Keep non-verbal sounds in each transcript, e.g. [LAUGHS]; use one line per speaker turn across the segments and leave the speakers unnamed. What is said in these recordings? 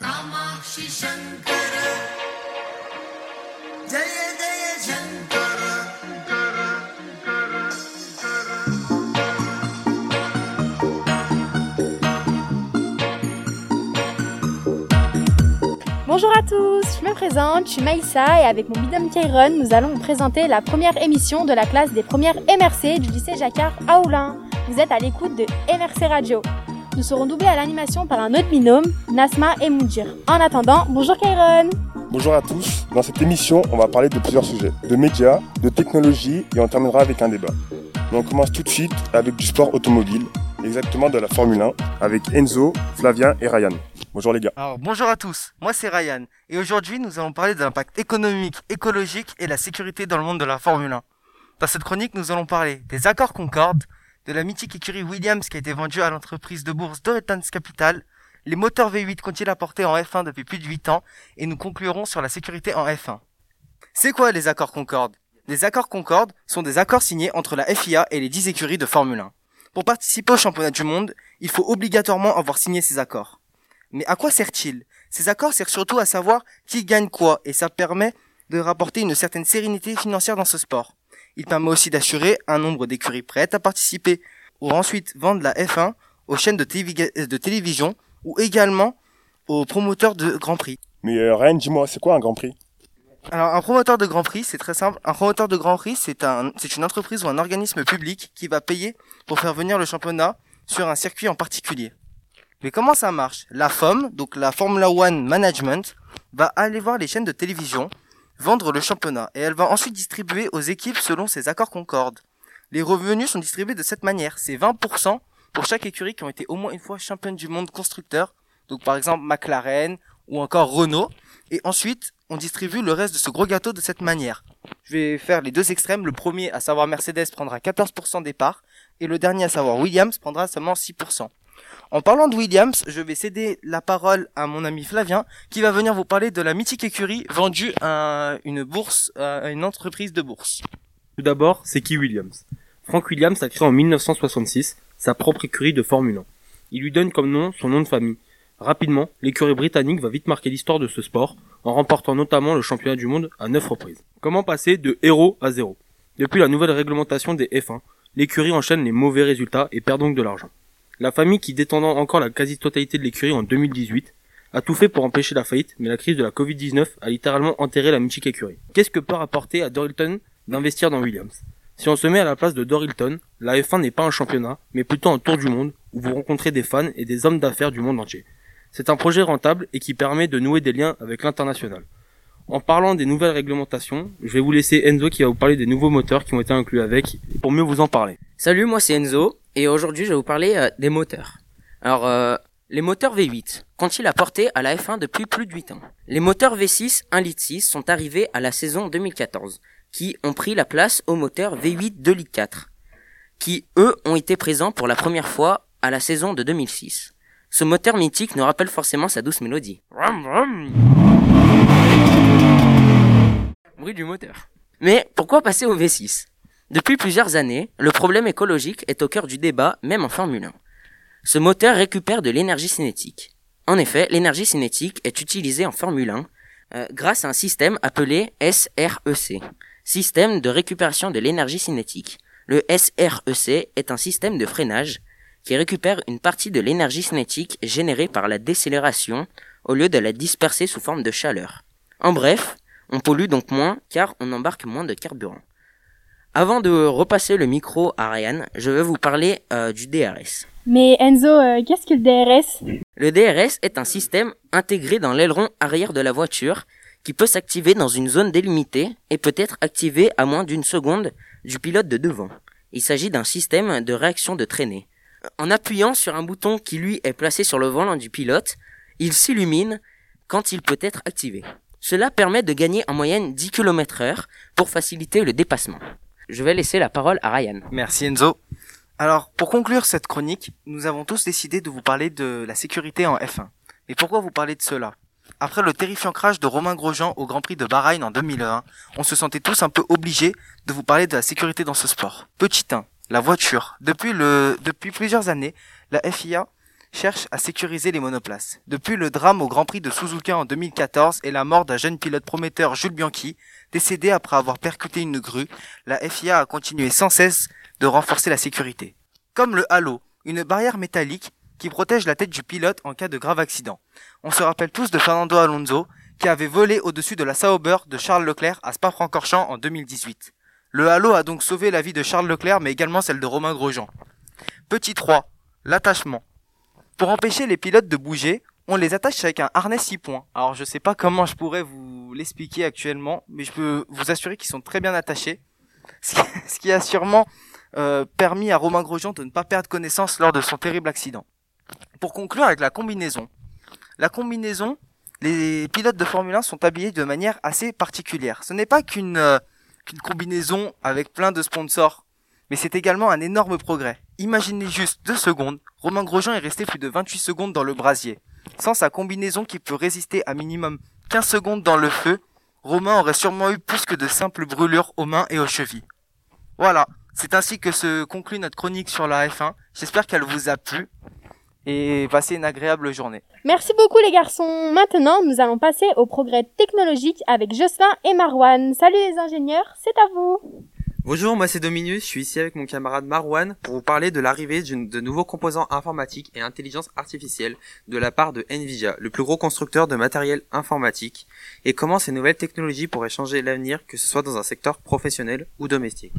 कामाक्षि शङ्कर Jai Jai Shankar
Bonjour à tous, je me présente, je suis Maïssa et avec mon bidon Kairon, nous allons vous présenter la première émission de la classe des premières MRC du lycée Jacquard à Oulin. Vous êtes à l'écoute de MRC Radio. Nous serons doublés à l'animation par un autre binôme, Nasma et Moudjir. En attendant, bonjour Kairon
Bonjour à tous. Dans cette émission, on va parler de plusieurs sujets, de médias, de technologie et on terminera avec un débat. Mais on commence tout de suite avec du sport automobile, exactement de la Formule 1, avec Enzo, Flavien et Ryan. Bonjour les gars.
Alors bonjour à tous, moi c'est Ryan et aujourd'hui nous allons parler de l'impact économique, écologique et la sécurité dans le monde de la Formule 1. Dans cette chronique nous allons parler des accords Concorde, de la mythique écurie Williams qui a été vendue à l'entreprise de bourse Doretans Capital, les moteurs V8 qu'ont-ils apporté en F1 depuis plus de 8 ans et nous conclurons sur la sécurité en F1. C'est quoi les accords Concorde? Les accords Concorde sont des accords signés entre la FIA et les 10 écuries de Formule 1. Pour participer au championnat du monde, il faut obligatoirement avoir signé ces accords. Mais à quoi sert-il? Ces accords servent surtout à savoir qui gagne quoi et ça permet de rapporter une certaine sérénité financière dans ce sport. Il permet aussi d'assurer un nombre d'écuries prêtes à participer ou ensuite vendre la F1 aux chaînes de, télévi- de télévision ou également aux promoteurs de Grand Prix.
Mais euh, Ryan, dis-moi, c'est quoi un Grand Prix?
Alors un promoteur de Grand Prix, c'est très simple. Un promoteur de Grand Prix, c'est un, c'est une entreprise ou un organisme public qui va payer pour faire venir le championnat sur un circuit en particulier. Mais comment ça marche? La FOM, donc la Formula One Management, va aller voir les chaînes de télévision, vendre le championnat, et elle va ensuite distribuer aux équipes selon ses accords Concorde. Les revenus sont distribués de cette manière. C'est 20% pour chaque écurie qui ont été au moins une fois championne du monde constructeur. Donc par exemple McLaren ou encore Renault. Et ensuite, on distribue le reste de ce gros gâteau de cette manière. Je vais faire les deux extrêmes. Le premier, à savoir Mercedes, prendra 14% des parts. Et le dernier, à savoir Williams, prendra seulement 6%. En parlant de Williams, je vais céder la parole à mon ami Flavien, qui va venir vous parler de la mythique écurie vendue à une entreprise de bourse.
Tout d'abord, c'est qui Williams? Frank Williams a créé en 1966 sa propre écurie de Formule 1. Il lui donne comme nom son nom de famille. Rapidement, l'écurie britannique va vite marquer l'histoire de ce sport, en remportant notamment le championnat du monde à 9 reprises. Comment passer de héros à zéro? Depuis la nouvelle réglementation des F1, l'écurie enchaîne les mauvais résultats et perd donc de l'argent. La famille qui détendant encore la quasi-totalité de l'écurie en 2018 a tout fait pour empêcher la faillite, mais la crise de la Covid-19 a littéralement enterré la mythique écurie. Qu'est-ce que peut rapporter à Dorilton d'investir dans Williams? Si on se met à la place de Dorilton, la F1 n'est pas un championnat, mais plutôt un tour du monde où vous rencontrez des fans et des hommes d'affaires du monde entier. C'est un projet rentable et qui permet de nouer des liens avec l'international. En parlant des nouvelles réglementations, je vais vous laisser Enzo qui va vous parler des nouveaux moteurs qui ont été inclus avec pour mieux vous en parler.
Salut, moi c'est Enzo et aujourd'hui je vais vous parler euh, des moteurs. Alors euh, les moteurs V8 qu'ont-ils apporté à la F1 depuis plus de 8 ans Les moteurs V6 1 litre 6 sont arrivés à la saison 2014 qui ont pris la place aux moteurs V8 2 litres 4 qui eux ont été présents pour la première fois à la saison de 2006. Ce moteur mythique nous rappelle forcément sa douce mélodie. Bruit du moteur. Mais pourquoi passer au V6 Depuis plusieurs années, le problème écologique est au cœur du débat, même en Formule 1. Ce moteur récupère de l'énergie cinétique. En effet, l'énergie cinétique est utilisée en Formule 1 euh, grâce à un système appelé SREC, système de récupération de l'énergie cinétique. Le SREC est un système de freinage qui récupère une partie de l'énergie cinétique générée par la décélération au lieu de la disperser sous forme de chaleur. En bref, on pollue donc moins car on embarque moins de carburant. Avant de repasser le micro à Ryan, je vais vous parler euh, du DRS.
Mais Enzo, euh, qu'est-ce que le DRS
Le DRS est un système intégré dans l'aileron arrière de la voiture qui peut s'activer dans une zone délimitée et peut être activé à moins d'une seconde du pilote de devant. Il s'agit d'un système de réaction de traînée. En appuyant sur un bouton qui lui est placé sur le volant du pilote, il s'illumine quand il peut être activé. Cela permet de gagner en moyenne 10 km heure pour faciliter le dépassement. Je vais laisser la parole à Ryan.
Merci Enzo. Alors, pour conclure cette chronique, nous avons tous décidé de vous parler de la sécurité en F1. Et pourquoi vous parler de cela? Après le terrifiant crash de Romain Grosjean au Grand Prix de Bahreïn en 2001, on se sentait tous un peu obligés de vous parler de la sécurité dans ce sport. Petit 1, la voiture. Depuis plusieurs années, la FIA cherche à sécuriser les monoplaces. Depuis le drame au Grand Prix de Suzuka en 2014 et la mort d'un jeune pilote prometteur Jules Bianchi, décédé après avoir percuté une grue, la FIA a continué sans cesse de renforcer la sécurité. Comme le halo, une barrière métallique qui protège la tête du pilote en cas de grave accident. On se rappelle tous de Fernando Alonso, qui avait volé au-dessus de la Sauber de Charles Leclerc à Spa-Francorchamps en 2018. Le halo a donc sauvé la vie de Charles Leclerc, mais également celle de Romain Grosjean. Petit 3. L'attachement. Pour empêcher les pilotes de bouger, on les attache avec un harnais 6 points. Alors je sais pas comment je pourrais vous l'expliquer actuellement, mais je peux vous assurer qu'ils sont très bien attachés. [LAUGHS] Ce qui, a sûrement euh, permis à Romain Grosjean de ne pas perdre connaissance lors de son terrible accident. Pour conclure avec la combinaison. La combinaison, les pilotes de Formule 1 sont habillés de manière assez particulière. Ce n'est pas euh, qu'une combinaison avec plein de sponsors, mais c'est également un énorme progrès. Imaginez juste deux secondes, Romain Grosjean est resté plus de 28 secondes dans le brasier. Sans sa combinaison qui peut résister à minimum 15 secondes dans le feu, Romain aurait sûrement eu plus que de simples brûlures aux mains et aux chevilles. Voilà, c'est ainsi que se conclut notre chronique sur la F1. J'espère qu'elle vous a plu et passez une agréable journée.
Merci beaucoup les garçons. Maintenant, nous allons passer au progrès technologique avec Jocelyn et Marwan. Salut les ingénieurs, c'est à vous.
Bonjour, moi c'est Dominus, je suis ici avec mon camarade Marwan pour vous parler de l'arrivée d'une- de nouveaux composants informatiques et intelligence artificielle de la part de Nvidia, le plus gros constructeur de matériel informatique, et comment ces nouvelles technologies pourraient changer l'avenir, que ce soit dans un secteur professionnel ou domestique.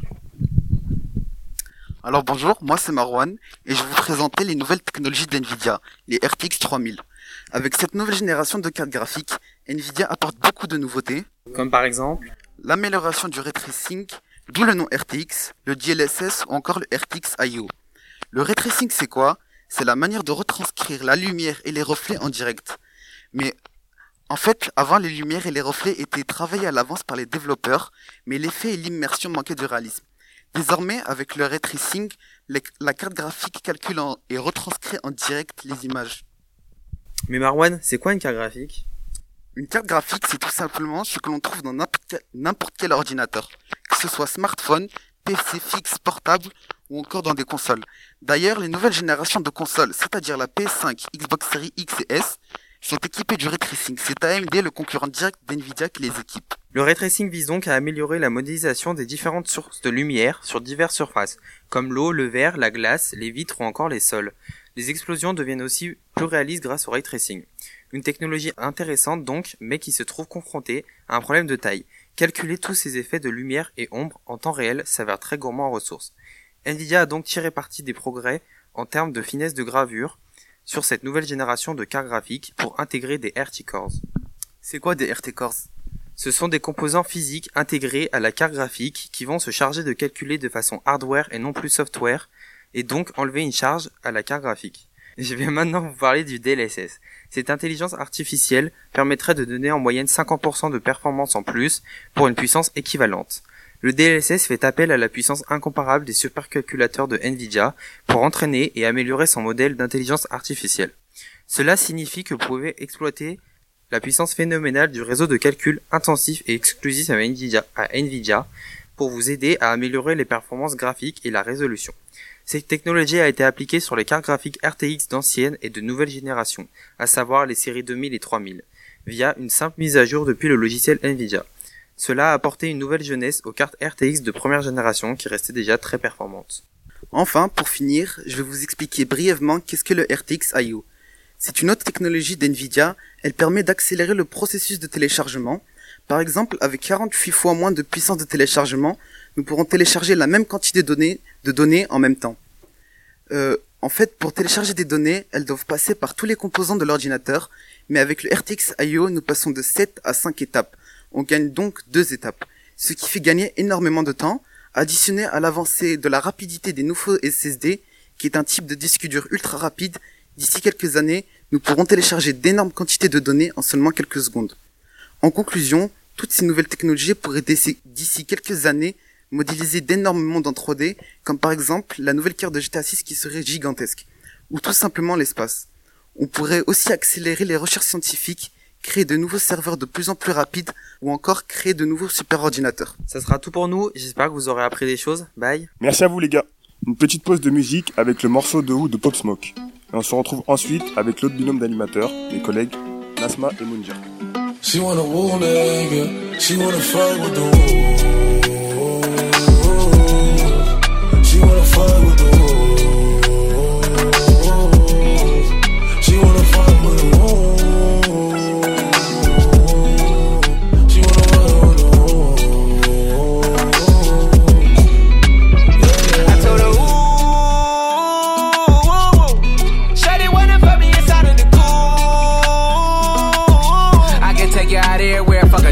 Alors bonjour, moi c'est Marwan et je vais vous présenter les nouvelles technologies d'NVIDIA, les RTX 3000. Avec cette nouvelle génération de cartes graphiques, NVIDIA apporte beaucoup de nouveautés,
Comme par exemple,
l'amélioration du ray tracing, d'où le nom RTX, le DLSS ou encore le RTX IO. Le ray tracing c'est quoi? C'est la manière de retranscrire la lumière et les reflets en direct. Mais en fait, avant les lumières et les reflets étaient travaillés à l'avance par les développeurs, mais l'effet et l'immersion manquaient de réalisme. Désormais, avec le ray tracing, la carte graphique calcule et retranscrit en direct les images.
mais Marwan, c'est quoi une carte graphique?
Une carte graphique, c'est tout simplement ce que l'on trouve dans n'importe quel, ordinateur, que ce soit smartphone, PC fixe, portable ou encore dans des consoles. D'ailleurs, les nouvelles générations de consoles, c'est-à-dire la PS5, Xbox Series X et S, sont équipées du ray tracing. C'est AMD, le concurrent direct d'NVIDIA, qui les équipe.
Le ray tracing vise donc à améliorer la modélisation des différentes sources de lumière sur diverses surfaces, comme l'eau, le verre, la glace, les vitres ou encore les sols. Les explosions deviennent aussi plus réalistes grâce au ray tracing. Une technologie intéressante donc, mais qui se trouve confrontée à un problème de taille. Calculer tous ces effets de lumière et ombre en temps réel s'avère très gourmand en ressources. Nvidia a donc tiré parti des progrès en termes de finesse de gravure sur cette nouvelle génération de cartes graphiques pour intégrer des RT cores.
C'est quoi des RT Cores?
Ce sont des composants physiques intégrés à la carte graphique qui vont se charger de calculer de façon hardware et non plus software, et donc enlever une charge à la carte graphique. Je vais maintenant vous parler du DLSS. Cette intelligence artificielle permettrait de donner en moyenne 50% de performance en plus pour une puissance équivalente. Le DLSS fait appel à la puissance incomparable des supercalculateurs de Nvidia pour entraîner et améliorer son modèle d'intelligence artificielle. Cela signifie que vous pouvez exploiter la puissance phénoménale du réseau de calcul intensif et exclusif à Nvidia, à Nvidia pour vous aider à améliorer les performances graphiques et la résolution. Cette technologie a été appliquée sur les cartes graphiques RTX d'ancienne et de nouvelle génération, à savoir les séries 2000 et 3000, via une simple mise à jour depuis le logiciel Nvidia. Cela a apporté une nouvelle jeunesse aux cartes RTX de première génération qui restaient déjà très performantes.
Enfin, pour finir, je vais vous expliquer brièvement qu'est-ce que le RTX IO. C'est une autre technologie d'NVIDIA, elle permet d'accélérer le processus de téléchargement. Par exemple, avec 48 fois moins de puissance de téléchargement, nous pourrons télécharger la même quantité de données, de données en même temps. Euh, en fait, pour télécharger des données, elles doivent passer par tous les composants de l'ordinateur, mais avec le RTX IO, nous passons de 7 à 5 étapes. On gagne donc deux étapes, ce qui fait gagner énormément de temps, additionné à l'avancée de la rapidité des nouveaux SSD, qui est un type de disque dur ultra rapide, d'ici quelques années, nous pourrons télécharger d'énormes quantités de données en seulement quelques secondes. En conclusion, toutes ces nouvelles technologies pourraient d'ici d'ici quelques années modéliser d'énormes mondes en 3D, comme par exemple la nouvelle carte de GTA 6 qui serait gigantesque, ou tout simplement l'espace. On pourrait aussi accélérer les recherches scientifiques, créer de nouveaux serveurs de plus en plus rapides, ou encore créer de nouveaux superordinateurs.
Ça sera tout pour nous, j'espère que vous aurez appris des choses. Bye
Merci à vous les gars. Une petite pause de musique avec le morceau de Who de Pop Smoke. Et on se retrouve ensuite avec l'autre binôme d'animateurs, mes collègues Nasma et Mounja.
She wanna woo nigga. She wanna fuck with the woo. She wanna fuck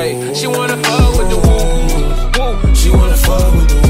Hey, she wanna fuck with the woo.
She wanna fuck with the woo.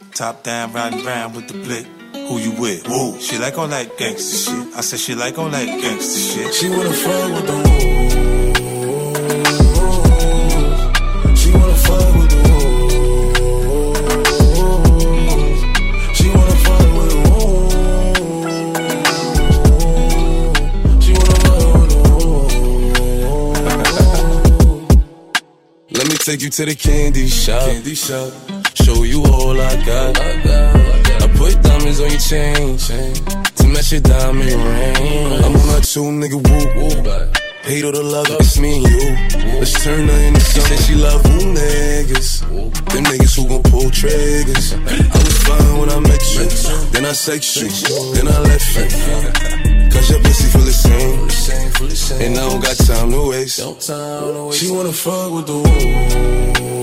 Top down, riding round with the blick. Who you with? Whoa. She like all that gangster shit. I said she like all that gangster shit.
She wanna fuck with the woo. She wanna fuck with the woo. She wanna fuck with the woo. She wanna fuck with the woo. Let me take you to the candy shop. Candy shop. Show you all I got. I put diamonds on your chain, chain to match your diamond ring. I'm on that two nigga whoop whoop. Hate all the love, it's me and you. Let's turn her into something. She love who niggas. Them niggas who gon' pull triggers. I was fine when I met you. Then I sex you. Then I left you. Cause your pussy feel the same. And I don't got time to waste. She wanna fuck with the woo.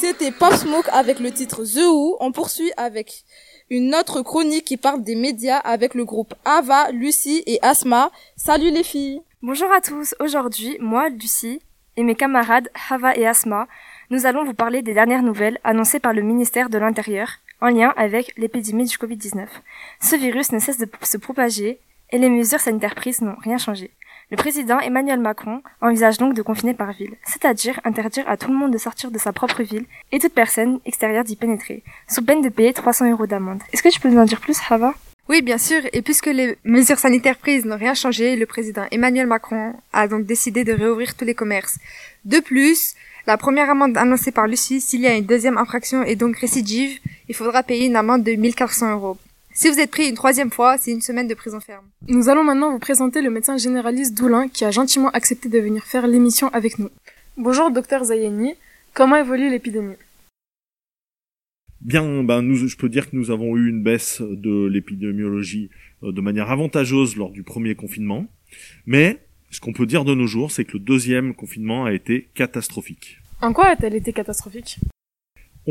C'était Pop Smoke avec le titre The Who. On poursuit avec une autre chronique qui parle des médias avec le groupe Ava, Lucie et Asma. Salut les filles
Bonjour à tous, aujourd'hui, moi, Lucie, et mes camarades Hava et Asma, nous allons vous parler des dernières nouvelles annoncées par le ministère de l'Intérieur en lien avec l'épidémie du Covid-19. Ce virus ne cesse de se propager et les mesures sanitaires prises n'ont rien changé. Le président Emmanuel Macron envisage donc de confiner par ville, c'est-à-dire interdire à tout le monde de sortir de sa propre ville et toute personne extérieure d'y pénétrer, sous peine de payer 300 euros d'amende. Est-ce que tu peux nous en dire plus, Hava?
Oui, bien sûr, et puisque les mesures sanitaires prises n'ont rien changé, le président Emmanuel Macron a donc décidé de réouvrir tous les commerces. De plus, la première amende annoncée par Lucie, s'il y a une deuxième infraction et donc récidive, il faudra payer une amende de 1400 euros. Si vous êtes pris une troisième fois, c'est une semaine de prison ferme.
Nous allons maintenant vous présenter le médecin généraliste Doulin qui a gentiment accepté de venir faire l'émission avec nous. Bonjour docteur Zayeni, comment évolue l'épidémie?
Bien, ben nous, je peux dire que nous avons eu une baisse de l'épidémiologie euh, de manière avantageuse lors du premier confinement, mais ce qu'on peut dire de nos jours, c'est que le deuxième confinement a été catastrophique.
En quoi a-t-elle été catastrophique?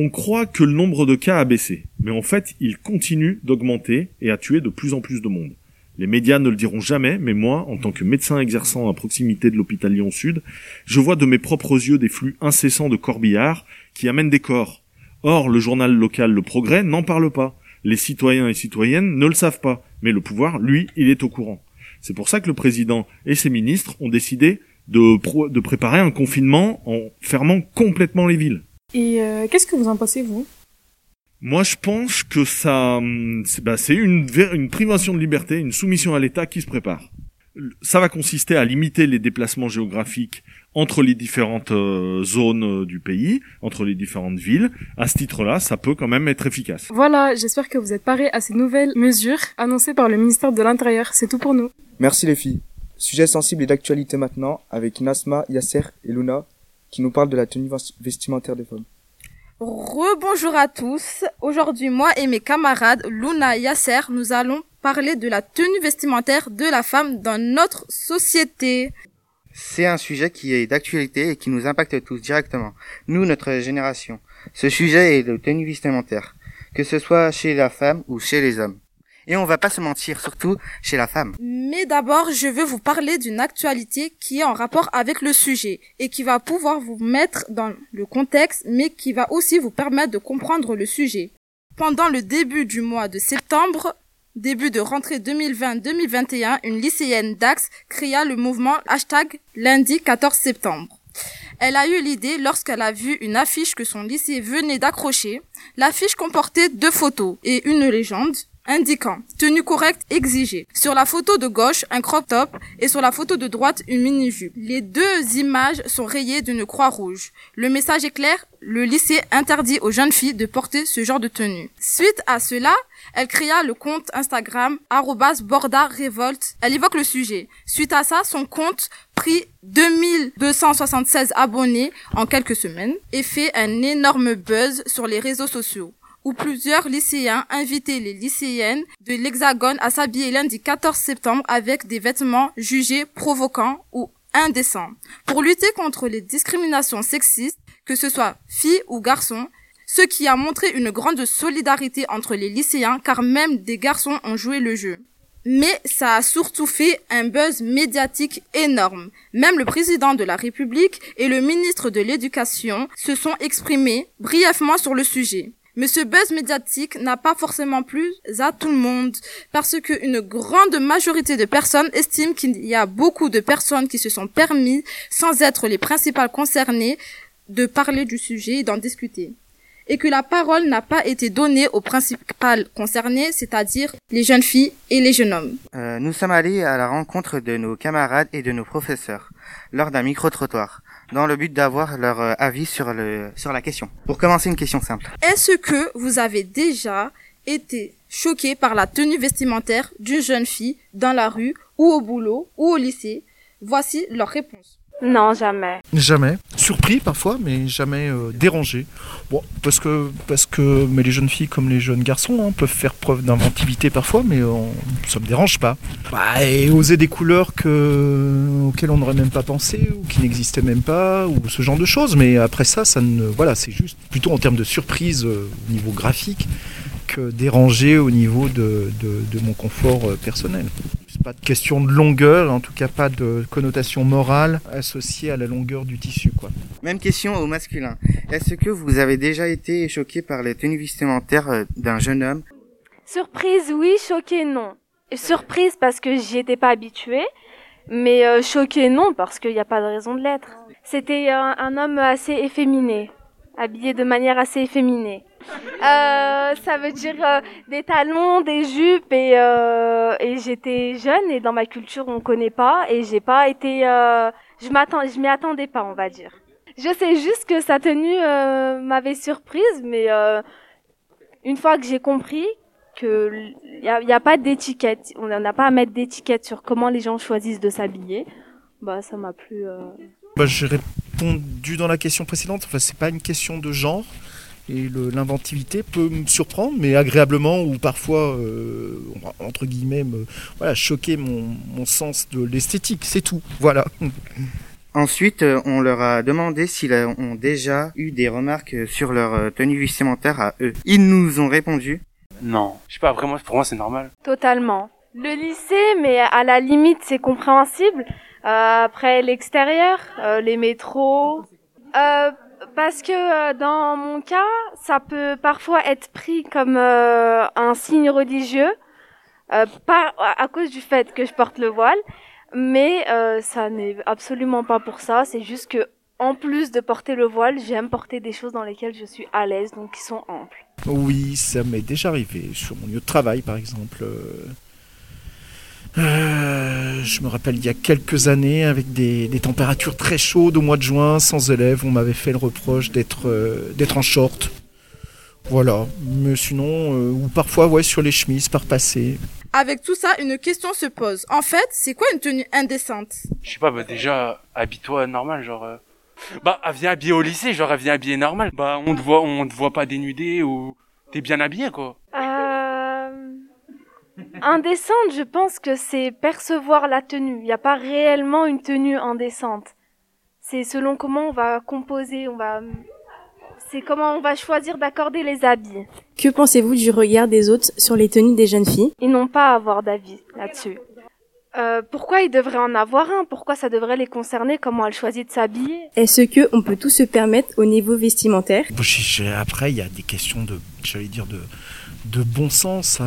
On croit que le nombre de cas a baissé, mais en fait, il continue d'augmenter et à tuer de plus en plus de monde. Les médias ne le diront jamais, mais moi, en tant que médecin exerçant à proximité de l'hôpital Lyon Sud, je vois de mes propres yeux des flux incessants de corbillards qui amènent des corps. Or, le journal local Le Progrès n'en parle pas. Les citoyens et citoyennes ne le savent pas, mais le pouvoir, lui, il est au courant. C'est pour ça que le président et ses ministres ont décidé de, de préparer un confinement en fermant complètement les villes.
Et euh, qu'est-ce que vous en pensez, vous?
Moi, je pense que ça, hum, c'est bah, c'est une, une privation de liberté, une soumission à l'État qui se prépare. Ça va consister à limiter les déplacements géographiques entre les différentes euh, zones euh, du pays, entre les différentes villes. À ce titre-là, ça peut quand même être efficace.
Voilà, j'espère que vous êtes parés à ces nouvelles mesures annoncées par le ministère de l'Intérieur. C'est tout pour nous.
Merci les filles. Sujet sensible et d'actualité maintenant avec Nasma, Yasser et Luna qui nous parlent de la tenue ves- vestimentaire des femmes.
Rebonjour à tous. Aujourd'hui, moi et mes camarades Luna et Yasser, nous allons parler de la tenue vestimentaire de la femme dans notre société.
C'est un sujet qui est d'actualité et qui nous impacte tous directement. Nous, notre génération. Ce sujet est le tenue vestimentaire. Que ce soit chez la femme ou chez les hommes. Et on va pas se mentir, surtout chez la femme.
Mais d'abord, je veux vous parler d'une actualité qui est en rapport avec le sujet et qui va pouvoir vous mettre dans le contexte, mais qui va aussi vous permettre de comprendre le sujet. Pendant le début du mois de septembre, début de rentrée 2020-2021, une lycéenne d'Axe créa le mouvement hashtag lundi 14 septembre. Elle a eu l'idée lorsqu'elle a vu une affiche que son lycée venait d'accrocher. L'affiche comportait deux photos et une légende indiquant tenue correcte exigée. Sur la photo de gauche, un crop top et sur la photo de droite, une mini-jupe. Les deux images sont rayées d'une croix rouge. Le message est clair, le lycée interdit aux jeunes filles de porter ce genre de tenue. Suite à cela, elle créa le compte Instagram arrobas Borda Révolte. Elle évoque le sujet. Suite à ça, son compte prit 2276 abonnés en quelques semaines et fait un énorme buzz sur les réseaux sociaux où plusieurs lycéens invitaient les lycéennes de l'Hexagone à s'habiller lundi 14 septembre avec des vêtements jugés provocants ou indécents. Pour lutter contre les discriminations sexistes, que ce soit filles ou garçons, ce qui a montré une grande solidarité entre les lycéens car même des garçons ont joué le jeu. Mais ça a surtout fait un buzz médiatique énorme. Même le président de la République et le ministre de l'Éducation se sont exprimés brièvement sur le sujet. Mais ce buzz médiatique n'a pas forcément plu à tout le monde, parce qu'une grande majorité de personnes estiment qu'il y a beaucoup de personnes qui se sont permis, sans être les principales concernées, de parler du sujet et d'en discuter. Et que la parole n'a pas été donnée aux principales concernées, c'est-à-dire les jeunes filles et les jeunes hommes.
Euh, nous sommes allés à la rencontre de nos camarades et de nos professeurs lors d'un micro-trottoir dans le but d'avoir leur euh, avis sur le sur la question. Pour commencer une question simple.
Est-ce que vous avez déjà été choqué par la tenue vestimentaire d'une jeune fille dans la rue ou au boulot ou au lycée? Voici leur réponse.
Non, jamais.
Jamais. Surpris parfois, mais jamais euh, dérangé. Bon, parce que, parce que mais les jeunes filles comme les jeunes garçons hein, peuvent faire preuve d'inventivité parfois, mais on, ça me dérange pas. Bah, et oser des couleurs que, auxquelles on n'aurait même pas pensé, ou qui n'existaient même pas, ou ce genre de choses. Mais après ça, ça ne, voilà, c'est juste plutôt en termes de surprise euh, au niveau graphique que dérangé au niveau de, de, de mon confort euh, personnel. C'est pas de question de longueur, en tout cas pas de connotation morale associée à la longueur du tissu, quoi.
Même question au masculin. Est-ce que vous avez déjà été choqué par les tenues vestimentaires euh, d'un jeune homme?
Surprise, oui. Choquée, non. Surprise parce que j'y étais pas habituée. Mais euh, choquée, non, parce qu'il n'y a pas de raison de l'être. C'était un, un homme assez efféminé. Habillé de manière assez efféminée. Euh, ça veut dire euh, des talons, des jupes et, euh, et j'étais jeune et dans ma culture on connaît pas et j'ai pas été, euh, je m'attends, je m'y attendais pas on va dire. Je sais juste que sa tenue euh, m'avait surprise mais euh, une fois que j'ai compris que il y a, y a pas d'étiquette, on n'a pas à mettre d'étiquette sur comment les gens choisissent de s'habiller, bah ça m'a plu.
Bah, j'ai répondu dans la question précédente, enfin, c'est pas une question de genre. Et l'inventivité peut me surprendre, mais agréablement ou parfois, euh, entre guillemets, me, voilà, choquer mon, mon sens de l'esthétique, c'est tout. Voilà. [LAUGHS]
Ensuite, euh, on leur a demandé s'ils ont déjà eu des remarques sur leur euh, tenue vestimentaire à eux. Ils nous ont répondu
Non, je sais pas, vraiment, pour moi c'est normal.
Totalement. Le lycée, mais à la limite, c'est compréhensible. Euh, après l'extérieur, euh, les métros. Euh, parce que dans mon cas, ça peut parfois être pris comme un signe religieux, pas à cause du fait que je porte le voile. Mais ça n'est absolument pas pour ça. C'est juste que, en plus de porter le voile, j'aime porter des choses dans lesquelles je suis à l'aise, donc qui sont amples.
Oui, ça m'est déjà arrivé. Sur mon lieu de travail, par exemple. Euh, je me rappelle il y a quelques années, avec des, des températures très chaudes au mois de juin, sans élèves, on m'avait fait le reproche d'être euh, d'être en short. Voilà. Mais sinon, euh, ou parfois, ouais, sur les chemises, par passé.
Avec tout ça, une question se pose. En fait, c'est quoi une tenue indécente?
Je sais pas, bah déjà, habille-toi normal, genre. euh, Bah, viens habillé au lycée, genre, viens habillé normal. Bah, on te voit, on te voit pas dénudé ou t'es bien habillé, quoi.
Euh... Indécente, je pense que c'est percevoir la tenue. Il n'y a pas réellement une tenue indécente. C'est selon comment on va composer, on va... C'est comment on va choisir d'accorder les habits.
Que pensez-vous du regard des autres sur les tenues des jeunes filles?
Ils n'ont pas à avoir d'avis là-dessus. Euh, pourquoi ils devraient en avoir un? Pourquoi ça devrait les concerner? Comment elles choisissent de s'habiller?
Est-ce que on peut tout se permettre au niveau vestimentaire?
Bon, j'ai- j'ai- Après, il y a des questions de, j'allais dire, de, de bon sens.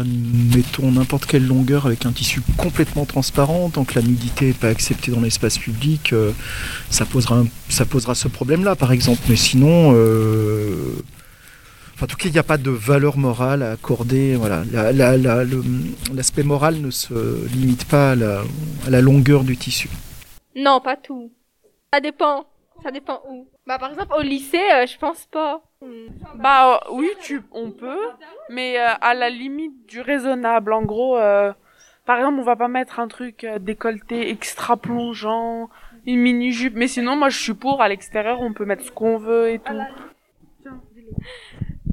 Mettons n'importe quelle longueur avec un tissu complètement transparent. Tant que la nudité n'est pas acceptée dans l'espace public, euh, ça, posera ça posera ce problème-là, par exemple. Mais sinon, euh, en tout cas, il n'y a pas de valeur morale à accorder. Voilà, La- la- la- l'aspect moral ne se limite pas à la, à la longueur du tissu.
Non, pas tout. Ça dépend. Ça dépend où. Bah, par exemple, au lycée, euh, je pense pas.
Bah euh, oui, tu, on peut, mais euh, à la limite du raisonnable. En gros, euh, par exemple, on va pas mettre un truc euh, décolleté extra plongeant, une mini jupe. Mais sinon, moi, je suis pour. À l'extérieur, on peut mettre ce qu'on veut et tout.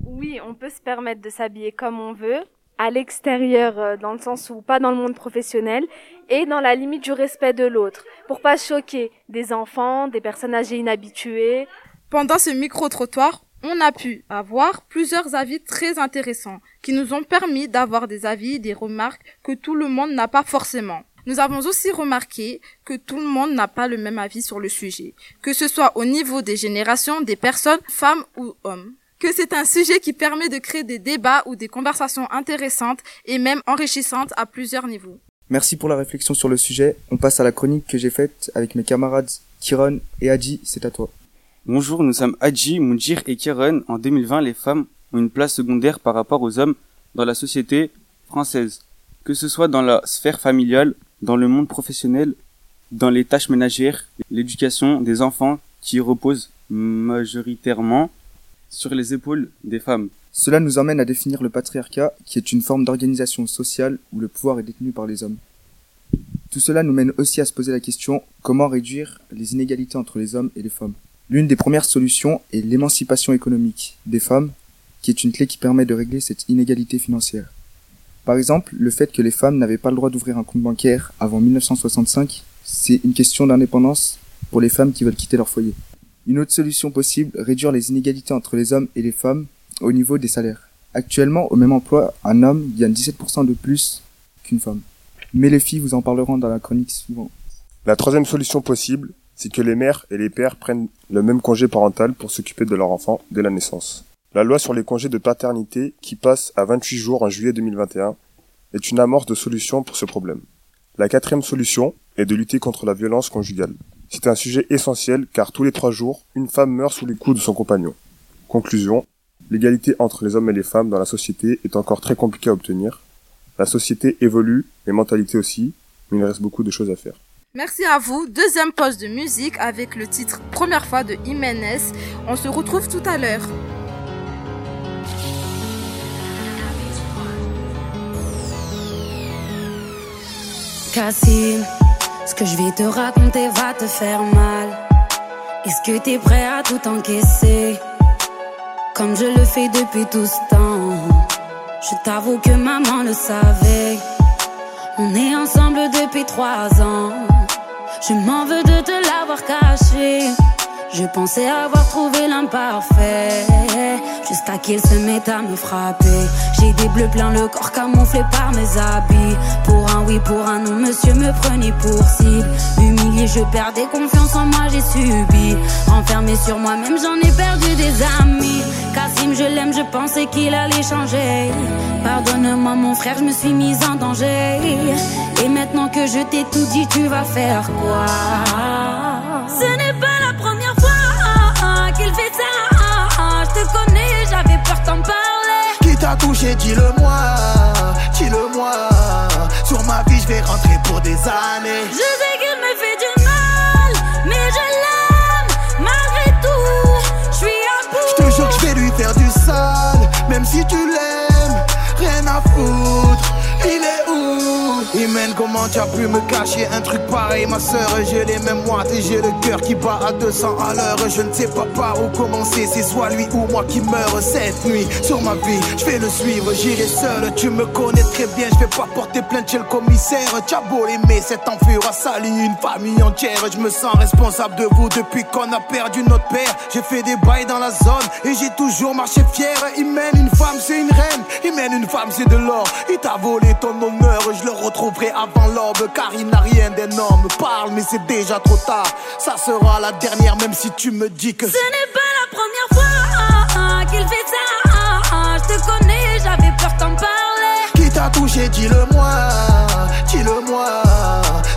Oui, on peut se permettre de s'habiller comme on veut, à l'extérieur, euh, dans le sens où pas dans le monde professionnel, et dans la limite du respect de l'autre, pour pas choquer des enfants, des personnes âgées inhabituées.
Pendant ce micro-trottoir, on a pu avoir plusieurs avis très intéressants qui nous ont permis d'avoir des avis, des remarques que tout le monde n'a pas forcément. Nous avons aussi remarqué que tout le monde n'a pas le même avis sur le sujet, que ce soit au niveau des générations, des personnes, femmes ou hommes. Que c'est un sujet qui permet de créer des débats ou des conversations intéressantes et même enrichissantes à plusieurs niveaux.
Merci pour la réflexion sur le sujet. On passe à la chronique que j'ai faite avec mes camarades Kiron et Adji. C'est à toi.
Bonjour, nous sommes Adji, Moudjir et Kiran. En 2020, les femmes ont une place secondaire par rapport aux hommes dans la société française. Que ce soit dans la sphère familiale, dans le monde professionnel, dans les tâches ménagères, l'éducation des enfants qui repose majoritairement sur les épaules des femmes.
Cela nous emmène à définir le patriarcat, qui est une forme d'organisation sociale où le pouvoir est détenu par les hommes. Tout cela nous mène aussi à se poser la question comment réduire les inégalités entre les hommes et les femmes? L'une des premières solutions est l'émancipation économique des femmes, qui est une clé qui permet de régler cette inégalité financière. Par exemple, le fait que les femmes n'avaient pas le droit d'ouvrir un compte bancaire avant 1965, c'est une question d'indépendance pour les femmes qui veulent quitter leur foyer. Une autre solution possible, réduire les inégalités entre les hommes et les femmes au niveau des salaires. Actuellement, au même emploi, un homme gagne 17% de plus qu'une femme. Mais les filles vous en parleront dans la chronique suivante.
La troisième solution possible, c'est que les mères et les pères prennent le même congé parental pour s'occuper de leur enfant dès la naissance. La loi sur les congés de paternité, qui passe à 28 jours en juillet 2021, est une amorce de solution pour ce problème. La quatrième solution est de lutter contre la violence conjugale. C'est un sujet essentiel car tous les trois jours, une femme meurt sous les coups de son compagnon. Conclusion, l'égalité entre les hommes et les femmes dans la société est encore très compliquée à obtenir. La société évolue, les mentalités aussi, mais il reste beaucoup de choses à faire.
Merci à vous. Deuxième pause de musique avec le titre Première fois de Jiménez. On se retrouve tout à l'heure.
Cassine, ce que je vais te raconter va te faire mal. Est-ce que t'es prêt à tout encaisser? Comme je le fais depuis tout ce temps. Je t'avoue que maman le savait. On est ensemble depuis trois ans. Je m'en veux de te l'avoir caché. Je pensais avoir trouvé l'imparfait. Jusqu'à qu'il se mette à me frapper. J'ai des bleus plein le corps camouflé par mes habits. Pour un oui, pour un non, monsieur me prenait pour cible. Humilié, je perdais confiance en moi, j'ai subi. Renfermé sur moi-même, j'en ai perdu des amis. Cassim, je l'aime, je pensais qu'il allait changer. Pardonne-moi, mon frère, je me suis mise en danger. Et maintenant que je t'ai tout dit, tu vas faire quoi? Ce n'est pas
t'a touché, dis-le-moi, dis-le-moi. Sur ma vie, je vais rentrer pour des années.
Je sais qu'il me fait du mal, mais je l'aime malgré tout. Je suis à bout.
Je te jure que je vais lui faire du sale, même si tu l'aimes, rien à foutre. Imen, comment tu as pu me cacher un truc pareil, ma soeur J'ai les mêmes moites et j'ai le cœur qui bat à 200 à l'heure. Je ne sais pas par où commencer, c'est soit lui ou moi qui meurt cette nuit. Sur ma vie, je vais le suivre, j'irai seul. Tu me connais très bien, je vais pas porter plainte chez le commissaire. Tu as beau l'aimer, cet enfure a sali une famille entière. Je me sens responsable de vous depuis qu'on a perdu notre père. J'ai fait des bails dans la zone et j'ai toujours marché fier. Il mène une femme, c'est une reine. Il mène une femme, c'est de l'or. Il t'a volé ton honneur, je le avant l'aube. Car il n'a rien d'énorme. Parle, mais c'est déjà trop tard. Ça sera la dernière, même si tu me dis que
Ce n'est pas la première fois qu'il fait ça. Je te connais, j'avais peur d'en parler.
Qui t'a touché, dis-le-moi, dis-le-moi.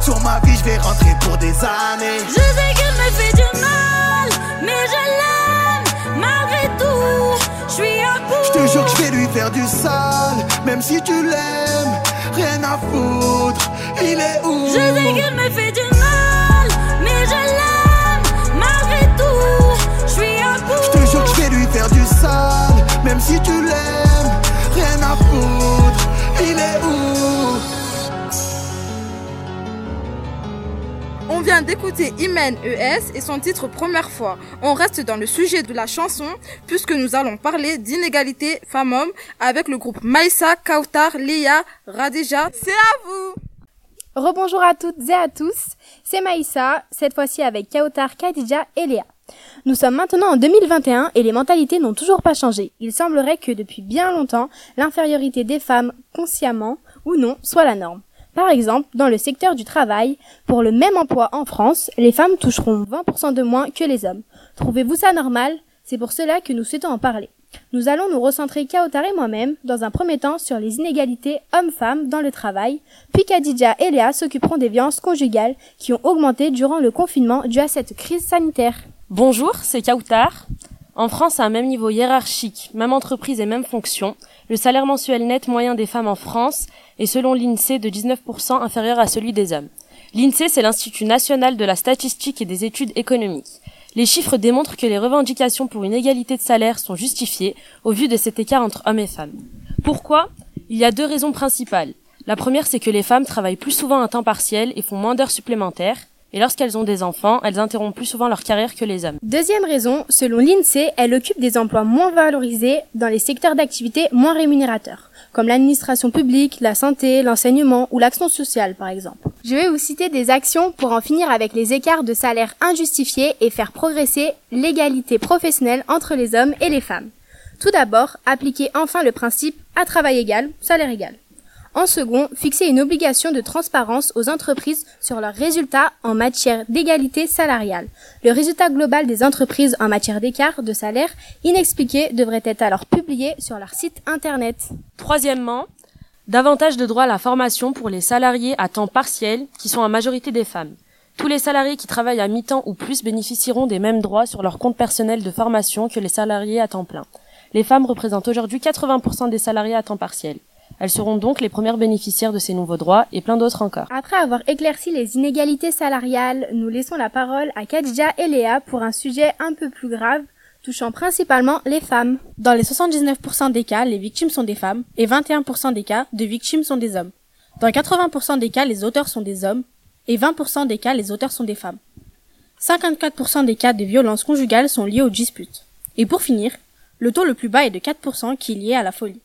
Sur ma vie, je vais rentrer pour des années.
Je sais qu'il me fait du mal,
te jure que je vais lui faire du sale, même si tu l'aimes, rien à foutre. Il est où?
Je sais qu'il me fait du mal, mais je l'aime malgré tout. Je suis à bout.
Je te jure que je vais lui faire du sale, même si tu l'aimes, rien à foutre. Il est où?
On vient d'écouter Imen ES et son titre Première fois. On reste dans le sujet de la chanson puisque nous allons parler d'inégalité femmes-hommes avec le groupe Maïsa, Kautar, Léa, Radija. C'est à vous
Rebonjour à toutes et à tous, c'est Maïssa, cette fois-ci avec Kautar, Khadija et Léa. Nous sommes maintenant en 2021 et les mentalités n'ont toujours pas changé. Il semblerait que depuis bien longtemps, l'infériorité des femmes, consciemment ou non, soit la norme. Par exemple, dans le secteur du travail, pour le même emploi en France, les femmes toucheront 20% de moins que les hommes. Trouvez-vous ça normal? C'est pour cela que nous souhaitons en parler. Nous allons nous recentrer Kaotar et moi-même, dans un premier temps, sur les inégalités hommes-femmes dans le travail, puis Khadija et Léa s'occuperont des violences conjugales qui ont augmenté durant le confinement dû à cette crise sanitaire.
Bonjour, c'est Kautar. En France, à un même niveau hiérarchique, même entreprise et même fonction, le salaire mensuel net moyen des femmes en France est selon l'INSEE de 19% inférieur à celui des hommes. L'INSEE, c'est l'Institut national de la statistique et des études économiques. Les chiffres démontrent que les revendications pour une égalité de salaire sont justifiées au vu de cet écart entre hommes et femmes. Pourquoi? Il y a deux raisons principales. La première, c'est que les femmes travaillent plus souvent à temps partiel et font moins d'heures supplémentaires. Et lorsqu'elles ont des enfants, elles interrompent plus souvent leur carrière que les hommes.
Deuxième raison, selon l'INSEE, elle occupe des emplois moins valorisés dans les secteurs d'activité moins rémunérateurs, comme l'administration publique, la santé, l'enseignement ou l'action sociale par exemple. Je vais vous citer des actions pour en finir avec les écarts de salaire injustifiés et faire progresser l'égalité professionnelle entre les hommes et les femmes. Tout d'abord, appliquer enfin le principe à travail égal, salaire égal. En second, fixer une obligation de transparence aux entreprises sur leurs résultats en matière d'égalité salariale. Le résultat global des entreprises en matière d'écart de salaire inexpliqué devrait être alors publié sur leur site internet.
Troisièmement, davantage de droits à la formation pour les salariés à temps partiel, qui sont en majorité des femmes. Tous les salariés qui travaillent à mi-temps ou plus bénéficieront des mêmes droits sur leur compte personnel de formation que les salariés à temps plein. Les femmes représentent aujourd'hui 80% des salariés à temps partiel. Elles seront donc les premières bénéficiaires de ces nouveaux droits et plein d'autres encore.
Après avoir éclairci les inégalités salariales, nous laissons la parole à Khadija et Léa pour un sujet un peu plus grave, touchant principalement les femmes.
Dans les 79% des cas, les victimes sont des femmes et 21% des cas de victimes sont des hommes. Dans 80% des cas, les auteurs sont des hommes et 20% des cas, les auteurs sont des femmes. 54% des cas de violences conjugales sont liés aux disputes. Et pour finir, le taux le plus bas est de 4% qui est lié à la folie.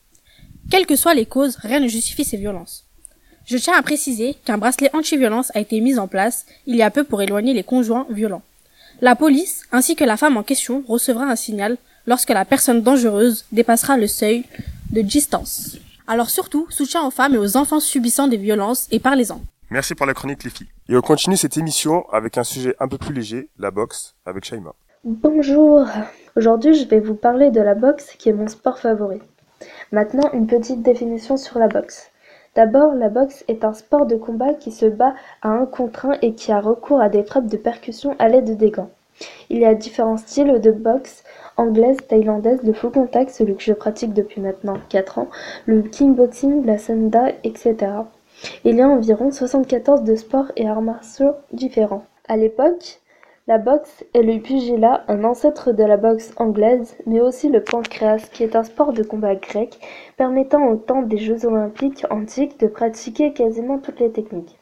Quelles que soient les causes, rien ne justifie ces violences. Je tiens à préciser qu'un bracelet anti-violence a été mis en place il y a peu pour éloigner les conjoints violents. La police, ainsi que la femme en question, recevra un signal lorsque la personne dangereuse dépassera le seuil de distance. Alors surtout, soutien aux femmes et aux enfants subissant des violences et parlez-en.
Merci pour la chronique les filles. Et on continue cette émission avec un sujet un peu plus léger, la boxe, avec Shaima.
Bonjour. Aujourd'hui, je vais vous parler de la boxe qui est mon sport favori. Maintenant, une petite définition sur la boxe. D'abord, la boxe est un sport de combat qui se bat à un contre un et qui a recours à des frappes de percussion à l'aide des gants. Il y a différents styles de boxe anglaise, thaïlandaise, le full contact, celui que je pratique depuis maintenant 4 ans, le kickboxing, la sanda, etc. Il y a environ 74 de sports et arts martiaux différents. À l'époque, la boxe est le pugilat, un ancêtre de la boxe anglaise, mais aussi le pancréas, qui est un sport de combat grec permettant au temps des Jeux olympiques antiques de pratiquer quasiment toutes les techniques.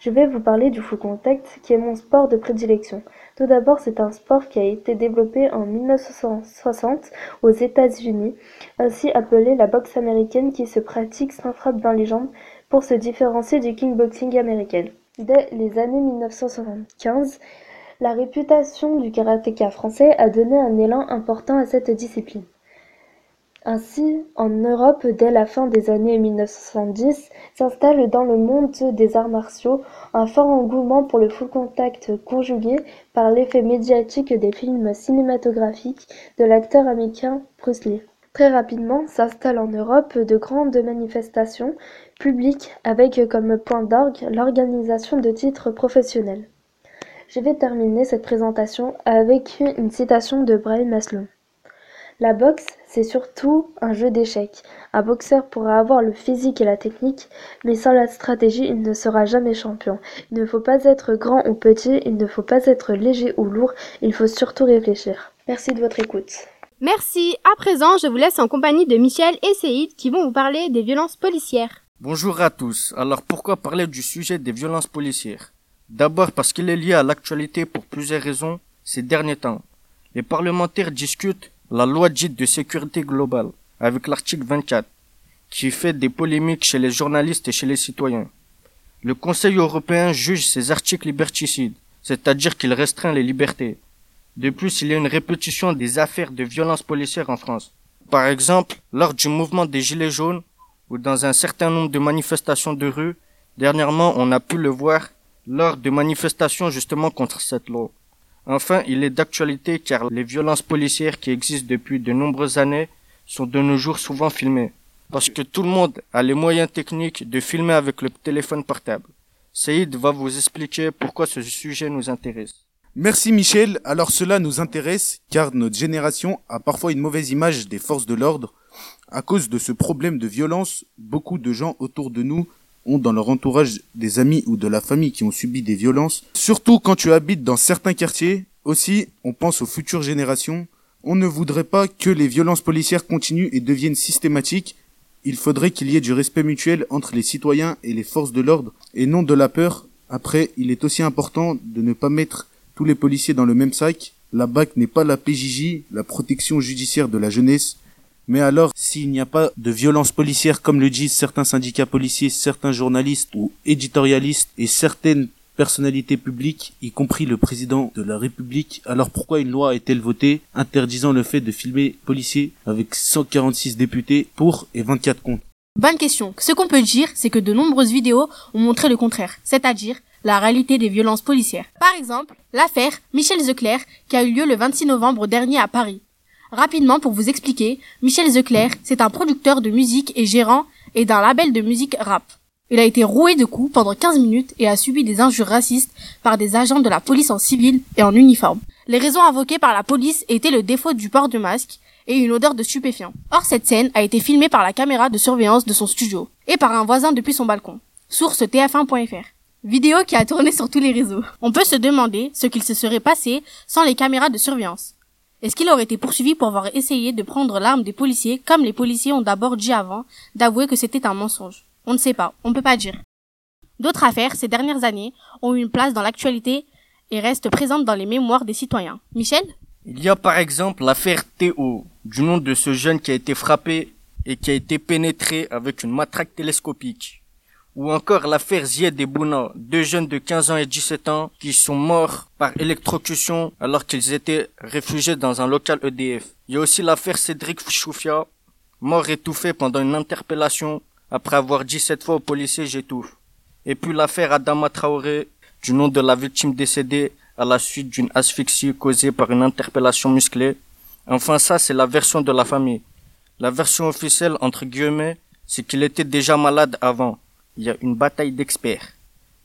Je vais vous parler du full contact, qui est mon sport de prédilection. Tout d'abord, c'est un sport qui a été développé en 1960 aux États-Unis, ainsi appelé la boxe américaine qui se pratique sans frappe dans les jambes pour se différencier du kickboxing américain. Dès les années 1975, la réputation du karatéka français a donné un élan important à cette discipline. Ainsi, en Europe, dès la fin des années 1970, s'installe dans le monde des arts martiaux un fort engouement pour le full contact conjugué par l'effet médiatique des films cinématographiques de l'acteur américain Bruce Lee. Très rapidement s'installent en Europe de grandes manifestations publiques avec comme point d'orgue l'organisation de titres professionnels. Je vais terminer cette présentation avec une citation de Brian Maslow. La boxe, c'est surtout un jeu d'échecs. Un boxeur pourra avoir le physique et la technique, mais sans la stratégie, il ne sera jamais champion. Il ne faut pas être grand ou petit, il ne faut pas être léger ou lourd, il faut surtout réfléchir. Merci de votre écoute.
Merci. À présent, je vous laisse en compagnie de Michel et Seïd qui vont vous parler des violences policières.
Bonjour à tous. Alors pourquoi parler du sujet des violences policières? D'abord parce qu'il est lié à l'actualité pour plusieurs raisons ces derniers temps. Les parlementaires discutent la loi dite de sécurité globale, avec l'article 24, qui fait des polémiques chez les journalistes et chez les citoyens. Le Conseil européen juge ces articles liberticides, c'est-à-dire qu'il restreint les libertés. De plus, il y a une répétition des affaires de violence policière en France. Par exemple, lors du mouvement des Gilets jaunes, ou dans un certain nombre de manifestations de rue, dernièrement on a pu le voir lors de manifestations justement contre cette loi. Enfin, il est d'actualité car les violences policières qui existent depuis de nombreuses années sont de nos jours souvent filmées. Parce que tout le monde a les moyens techniques de filmer avec le téléphone portable. Saïd va vous expliquer pourquoi ce sujet nous intéresse.
Merci Michel. Alors cela nous intéresse car notre génération a parfois une mauvaise image des forces de l'ordre. À cause de ce problème de violence, beaucoup de gens autour de nous dans leur entourage des amis ou de la famille qui ont subi des violences. Surtout quand tu habites dans certains quartiers. Aussi, on pense aux futures générations. On ne voudrait pas que les violences policières continuent et deviennent systématiques. Il faudrait qu'il y ait du respect mutuel entre les citoyens et les forces de l'ordre et non de la peur. Après, il est aussi important de ne pas mettre tous les policiers dans le même sac. La BAC n'est pas la PJJ, la protection judiciaire de la jeunesse. Mais alors, s'il n'y a pas de violence policière, comme le disent certains syndicats policiers, certains journalistes ou éditorialistes et certaines personnalités publiques, y compris le président de la République, alors pourquoi une loi est-elle votée interdisant le fait de filmer policiers avec 146 députés pour et 24 contre
Bonne question. Ce qu'on peut dire, c'est que de nombreuses vidéos ont montré le contraire, c'est-à-dire la réalité des violences policières. Par exemple, l'affaire Michel Zecler qui a eu lieu le 26 novembre dernier à Paris. Rapidement pour vous expliquer, Michel Zecler, c'est un producteur de musique et gérant et d'un label de musique rap. Il a été roué de coups pendant 15 minutes et a subi des injures racistes par des agents de la police en civil et en uniforme. Les raisons invoquées par la police étaient le défaut du port de masque et une odeur de stupéfiant. Or cette scène a été filmée par la caméra de surveillance de son studio et par un voisin depuis son balcon. Source tf1.fr. Vidéo qui a tourné sur tous les réseaux. On peut se demander ce qu'il se serait passé sans les caméras de surveillance. Est-ce qu'il aurait été poursuivi pour avoir essayé de prendre l'arme des policiers comme les policiers ont d'abord dit avant d'avouer que c'était un mensonge? On ne sait pas, on ne peut pas dire. D'autres affaires ces dernières années ont eu une place dans l'actualité et restent présentes dans les mémoires des citoyens. Michel?
Il y a par exemple l'affaire Théo, du nom de ce jeune qui a été frappé et qui a été pénétré avec une matraque télescopique ou encore l'affaire Zied et Bouna, deux jeunes de 15 ans et 17 ans qui sont morts par électrocution alors qu'ils étaient réfugiés dans un local EDF. Il y a aussi l'affaire Cédric Choufia, mort étouffé pendant une interpellation après avoir dit cette fois au policier j'étouffe. Et puis l'affaire Adama Traoré, du nom de la victime décédée à la suite d'une asphyxie causée par une interpellation musclée. Enfin ça c'est la version de la famille. La version officielle entre guillemets c'est qu'il était déjà malade avant. Il y a une bataille d'experts.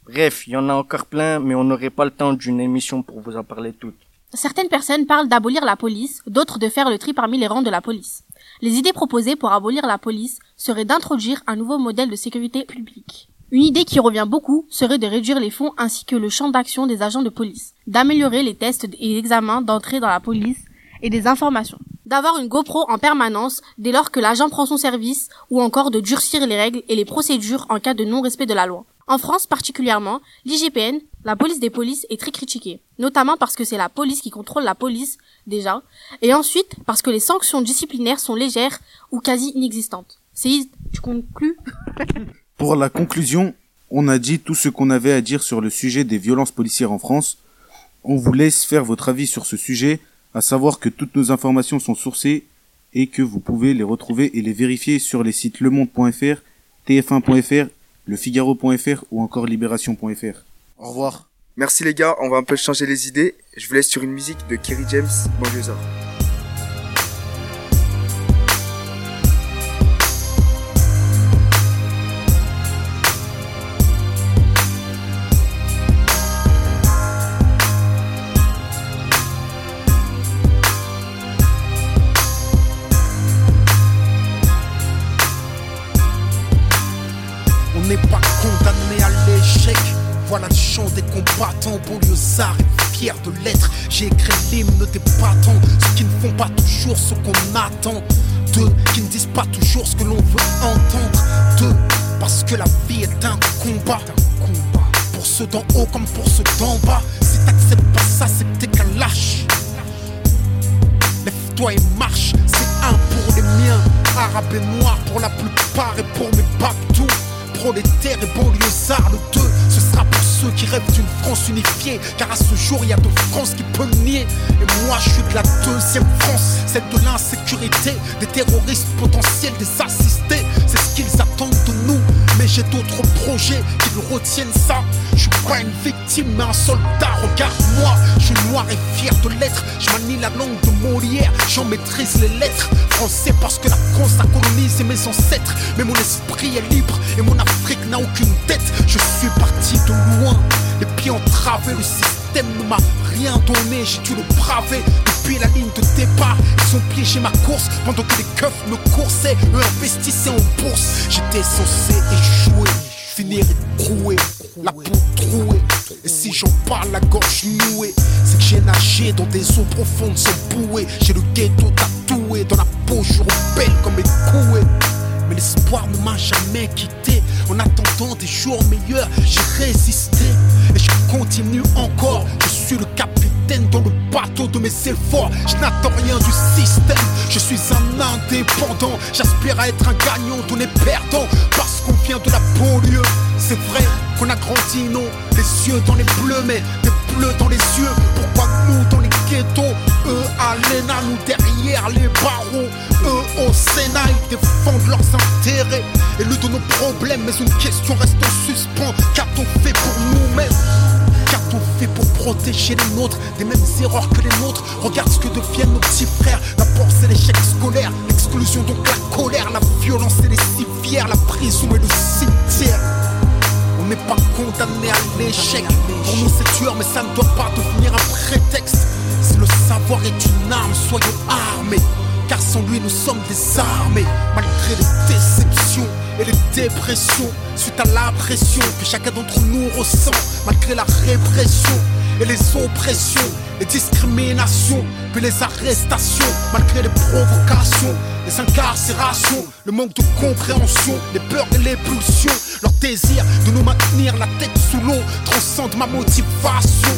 Bref, il y en a encore plein, mais on n'aurait pas le temps d'une émission pour vous en parler toutes.
Certaines personnes parlent d'abolir la police, d'autres de faire le tri parmi les rangs de la police. Les idées proposées pour abolir la police seraient d'introduire un nouveau modèle de sécurité publique. Une idée qui revient beaucoup serait de réduire les fonds ainsi que le champ d'action des agents de police, d'améliorer les tests et examens d'entrée dans la police et des informations, d'avoir une GoPro en permanence dès lors que l'agent prend son service ou encore de durcir les règles et les procédures en cas de non-respect de la loi. En France particulièrement, l'IGPN, la police des polices, est très critiquée, notamment parce que c'est la police qui contrôle la police déjà, et ensuite parce que les sanctions disciplinaires sont légères ou quasi inexistantes. C'est tu conclus? [LAUGHS]
Pour la conclusion, on a dit tout ce qu'on avait à dire sur le sujet des violences policières en France. On vous laisse faire votre avis sur ce sujet, à savoir que toutes nos informations sont sourcées et que vous pouvez les retrouver et les vérifier sur les sites lemonde.fr, tf1.fr, lefigaro.fr ou encore libération.fr. Au revoir.
Merci les gars, on va un peu changer les idées. Je vous laisse sur une musique de Kerry James, Banlieusard.
Voilà le chant des combattants, banlieusards et fiers de l'être. J'ai écrit l'hymne des battants, ceux qui ne font pas toujours ce qu'on attend. D'eux qui ne disent pas toujours ce que l'on veut entendre. D'eux, parce que la vie est un combat. Pour ceux d'en haut comme pour ceux d'en bas. Si t'acceptes pas ça, c'est que t'es qu'un lâche. Lève-toi et marche, c'est un pour les miens. Arabes et noirs pour la plupart et pour mes et banlieusards, le 2, ce sera pour ceux qui rêvent d'une France unifiée. Car à ce jour, il y a de France qui peut le nier. Et moi, je suis de la deuxième France, celle de l'insécurité, des terroristes potentiels, des assistés. C'est ce qu'ils attendent de nous. J'ai d'autres projets qui nous retiennent ça. Je suis pas une victime, mais un soldat. Regarde-moi, je suis noir et fier de l'être. Je manie la langue de Molière, j'en maîtrise les lettres. Français parce que la France a colonisé mes ancêtres. Mais mon esprit est libre et mon Afrique n'a aucune tête. Je suis parti de loin, les pieds entravés. Le système ne m'a rien donné, j'ai dû le braver. La ligne de départ, ils ont piégé ma course pendant que les keufs me coursaient. Eux investissaient en bourse. J'étais censé échouer, finir écroué, la peau trouée. Et si j'en parle la gorge nouée, c'est que j'ai nagé dans des eaux profondes sans bouée. J'ai le ghetto tatoué dans la peau, je rebelle comme écoué. Mais l'espoir ne m'a jamais quitté. En attendant des jours meilleurs, j'ai résisté. Et je continue encore. Je suis le capitaine dans le bateau de mes efforts. Je n'attends rien du système. Je suis un indépendant. J'aspire à être un gagnant, on est perdant. Parce qu'on vient de la banlieue. C'est vrai qu'on a grandi, non? Les yeux dans les bleus, mais des bleus dans les yeux. Pourquoi nous dans les ghettos Eux à l'ENA, nous derrière les barreaux? Eux au Sénat, ils défendent leurs intérêts. Et de nos problèmes, mais une question reste en suspens. Qu'a-t-on fait pour nous-mêmes? Qu'a-t-on fait pour protéger les nôtres des mêmes erreurs que les nôtres Regarde ce que deviennent nos petits frères. D'abord c'est l'échec scolaire, l'exclusion donc la colère, la violence et les civières, la prison et le cimetière. On n'est pas condamné à l'échec. Pour nous c'est dur, mais ça ne doit pas devenir un prétexte. Si le savoir est une arme, soyons armés. Car sans lui nous sommes désarmés. Malgré les déceptions et les dépressions, suite à la pression que chacun d'entre nous ressent, malgré la répression et les oppressions, les discriminations, puis les arrestations, malgré les provocations, les incarcérations, le manque de compréhension, les peurs et les pulsions, leur désir de nous maintenir la tête sous l'eau transcende ma motivation,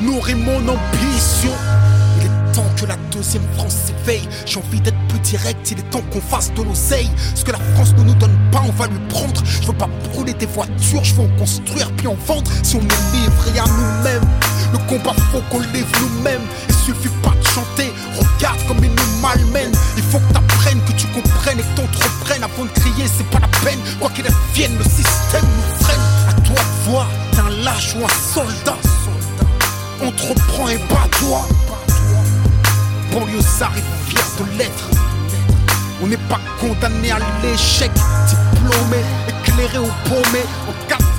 nourrit mon ambition. Il temps que la deuxième France s'éveille. J'ai envie d'être plus direct, il est temps qu'on fasse de l'oseille. Ce que la France ne nous donne pas, on va lui prendre. Je veux pas brûler des voitures, je veux en construire puis en vendre. Si on est livré à nous-mêmes, le combat faut qu'on livre nous-mêmes. Il suffit pas de chanter, regarde comme ils nous malmènent. Il faut que t'apprennes, que tu comprennes et que t'entreprennes. Avant de crier, c'est pas la peine. Quoi qu'il advienne, le système nous freine. À toi de voir, t'es un lâche ou un soldat. Entreprends et bats-toi. Banlieusard est fier de l'être. On n'est pas condamné à l'échec, diplômé, éclairé ou paumé, en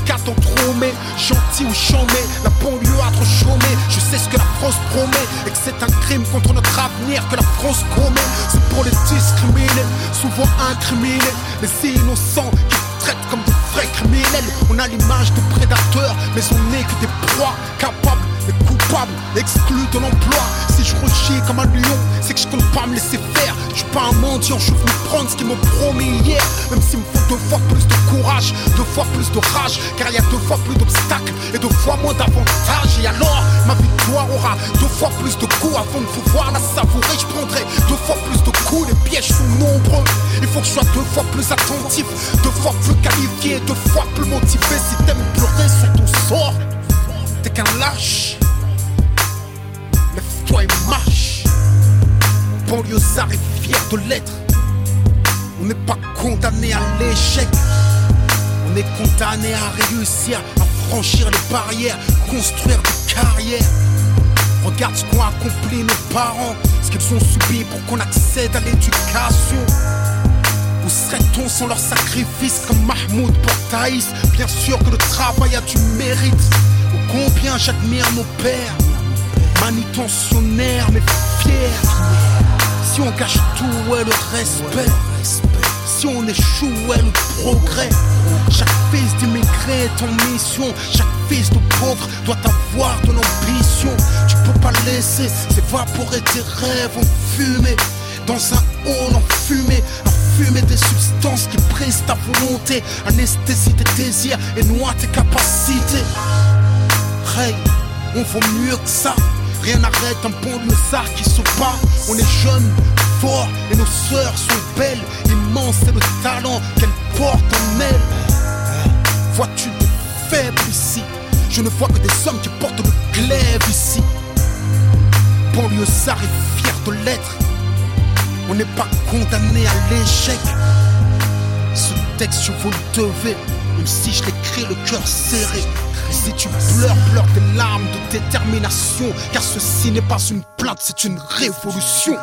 4-4 en tromé, gentil ou chômé, la banlieue a trop chômé, je sais ce que la France promet, et que c'est un crime contre notre avenir que la France commet, c'est pour les discriminer, souvent incriminés, les innocents qui traitent comme de vrais criminels, on a l'image de prédateurs, mais on n'est que des proies capables et exclus de l'emploi. Si je rechie comme un lion, c'est que je compte pas me laisser faire. Je suis pas un mendiant, je veux prendre ce qu'ils m'ont promis hier. Même s'il me faut deux fois plus de courage, deux fois plus de rage, car il y a deux fois plus d'obstacles et deux fois moins d'avantages. Et alors, ma victoire aura deux fois plus de coups avant de pouvoir la savourer. Je prendrai deux fois plus de coups, les pièges sont nombreux. Il faut que je sois deux fois plus attentif, deux fois plus qualifié, deux fois plus motivé. Si t'aimes pleurer sur ton sort, t'es qu'un lâche. Lève-toi et marche. Banlieusard est fier de l'être. On n'est pas condamné à l'échec. On est condamné à réussir, à franchir les barrières, construire des carrières. Regarde ce qu'ont accompli nos parents, ce qu'ils ont subi pour qu'on accède à l'éducation. Où serait-on sans leur sacrifice comme Mahmoud pour Bien sûr que le travail a du mérite. Combien j'admire nos pères, manutentionnaires mais fiers. Si on cache tout, ouais, le respect. Si on échoue, ouais, le progrès. Chaque fils d'immigré est en mission. Chaque fils de pauvre doit avoir de l'ambition. Tu peux pas laisser s'évaporer tes rêves en fumée. Dans un hall en fumée, fumer des substances qui brisent ta volonté, anesthésie tes désirs et noie tes capacités. Hey, on vaut mieux que ça. Rien n'arrête un bon lézard qui se bat. On est jeunes, forts et nos sœurs sont belles. Immense c'est le talent qu'elles portent en elles. Vois-tu des faibles ici? Je ne vois que des hommes qui portent le glaive ici. Banlieusard est fier de l'être. On n'est pas condamné à l'échec. Ce texte, je vous le devais, même si je l'écris le cœur serré. Si tu pleures, pleure des larmes de détermination, car ceci n'est pas une plainte, c'est une révolution.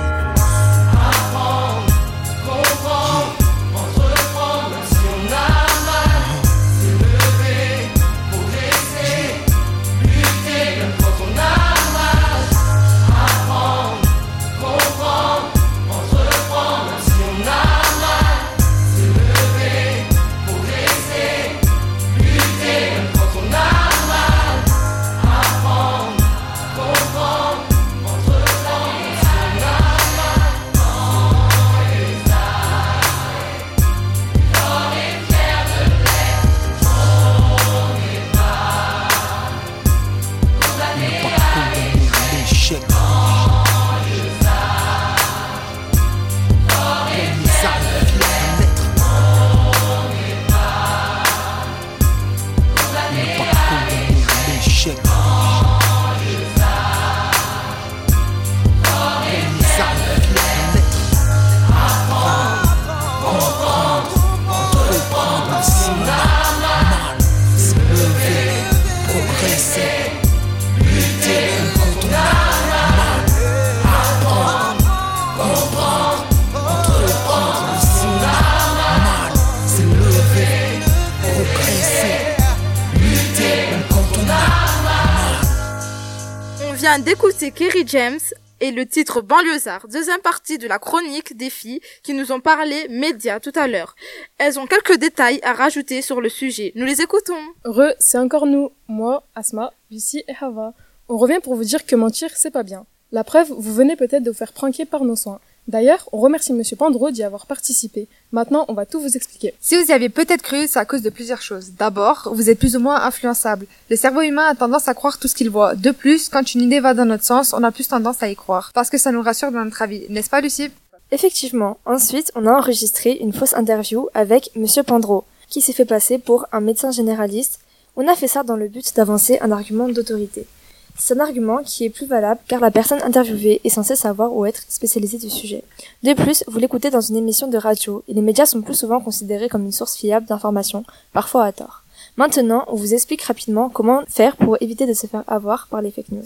James et le titre Banlieusard, deuxième partie de la chronique des filles qui nous ont parlé médias tout à l'heure. Elles ont quelques détails à rajouter sur le sujet. Nous les écoutons.
Re, c'est encore nous, moi, Asma, Lucie et Hava. On revient pour vous dire que mentir, c'est pas bien. La preuve, vous venez peut-être de vous faire pranker par nos soins. D'ailleurs, on remercie Monsieur Pandro d'y avoir participé. Maintenant, on va tout vous expliquer.
Si vous y avez peut-être cru, c'est à cause de plusieurs choses. D'abord, vous êtes plus ou moins influençable. Le cerveau humain a tendance à croire tout ce qu'il voit. De plus, quand une idée va dans notre sens, on a plus tendance à y croire. Parce que ça nous rassure dans notre avis. N'est-ce pas, Lucie?
Effectivement. Ensuite, on a enregistré une fausse interview avec Monsieur Pandro, qui s'est fait passer pour un médecin généraliste. On a fait ça dans le but d'avancer un argument d'autorité. C'est un argument qui est plus valable car la personne interviewée est censée savoir ou être spécialisée du sujet. De plus, vous l'écoutez dans une émission de radio et les médias sont plus souvent considérés comme une source fiable d'informations, parfois à tort. Maintenant, on vous explique rapidement comment faire pour éviter de se faire avoir par les fake news.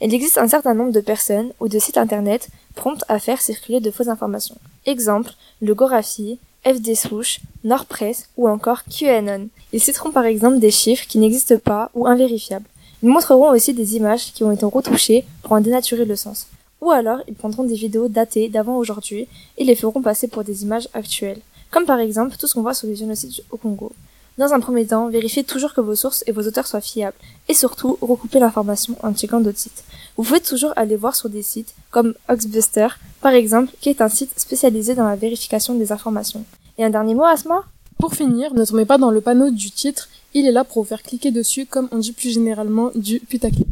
Il existe un certain nombre de personnes ou de sites internet promptes à faire circuler de fausses informations. Exemple, le Gorafi, FD Swoosh, Nordpress ou encore QAnon. Ils citeront par exemple des chiffres qui n'existent pas ou invérifiables. Ils montreront aussi des images qui ont été retouchées pour en dénaturer le sens. Ou alors, ils prendront des vidéos datées d'avant aujourd'hui et les feront passer pour des images actuelles. Comme par exemple tout ce qu'on voit sur les génocides au Congo. Dans un premier temps, vérifiez toujours que vos sources et vos auteurs soient fiables. Et surtout, recoupez l'information en checkant d'autres sites. Vous pouvez toujours aller voir sur des sites comme Oxbuster, par exemple, qui est un site spécialisé dans la vérification des informations. Et un dernier mot, Asma?
Pour finir, ne tombez pas dans le panneau du titre, il est là pour vous faire cliquer dessus comme on dit plus généralement du putaclic.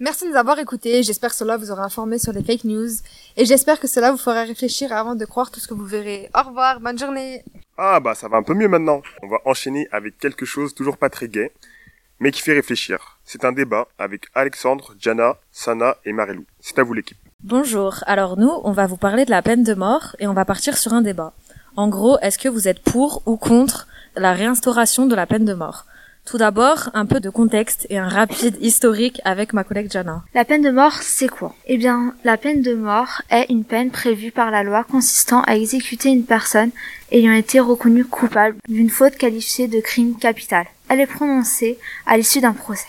Merci de nous avoir écoutés, j'espère que cela vous aura informé sur les fake news, et j'espère que cela vous fera réfléchir avant de croire tout ce que vous verrez. Au revoir, bonne journée
Ah bah ça va un peu mieux maintenant. On va enchaîner avec quelque chose toujours pas très gai, mais qui fait réfléchir. C'est un débat avec Alexandre, Jana, Sana et Marilou. C'est à vous l'équipe.
Bonjour, alors nous, on va vous parler de la peine de mort et on va partir sur un débat. En gros, est-ce que vous êtes pour ou contre la réinstauration de la peine de mort? Tout d'abord, un peu de contexte et un rapide historique avec ma collègue Jana.
La peine de mort, c'est quoi? Eh bien, la peine de mort est une peine prévue par la loi consistant à exécuter une personne ayant été reconnue coupable d'une faute qualifiée de crime capital. Elle est prononcée à l'issue d'un procès.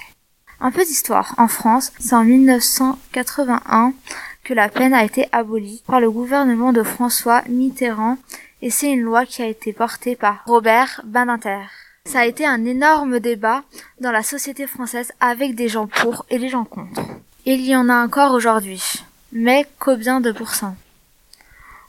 Un peu d'histoire. En France, c'est en 1981 que la peine a été abolie par le gouvernement de François Mitterrand et c'est une loi qui a été portée par Robert Badinter. Ça a été un énorme débat dans la société française avec des gens pour et des gens contre. Il y en a encore aujourd'hui. Mais combien de pourcents?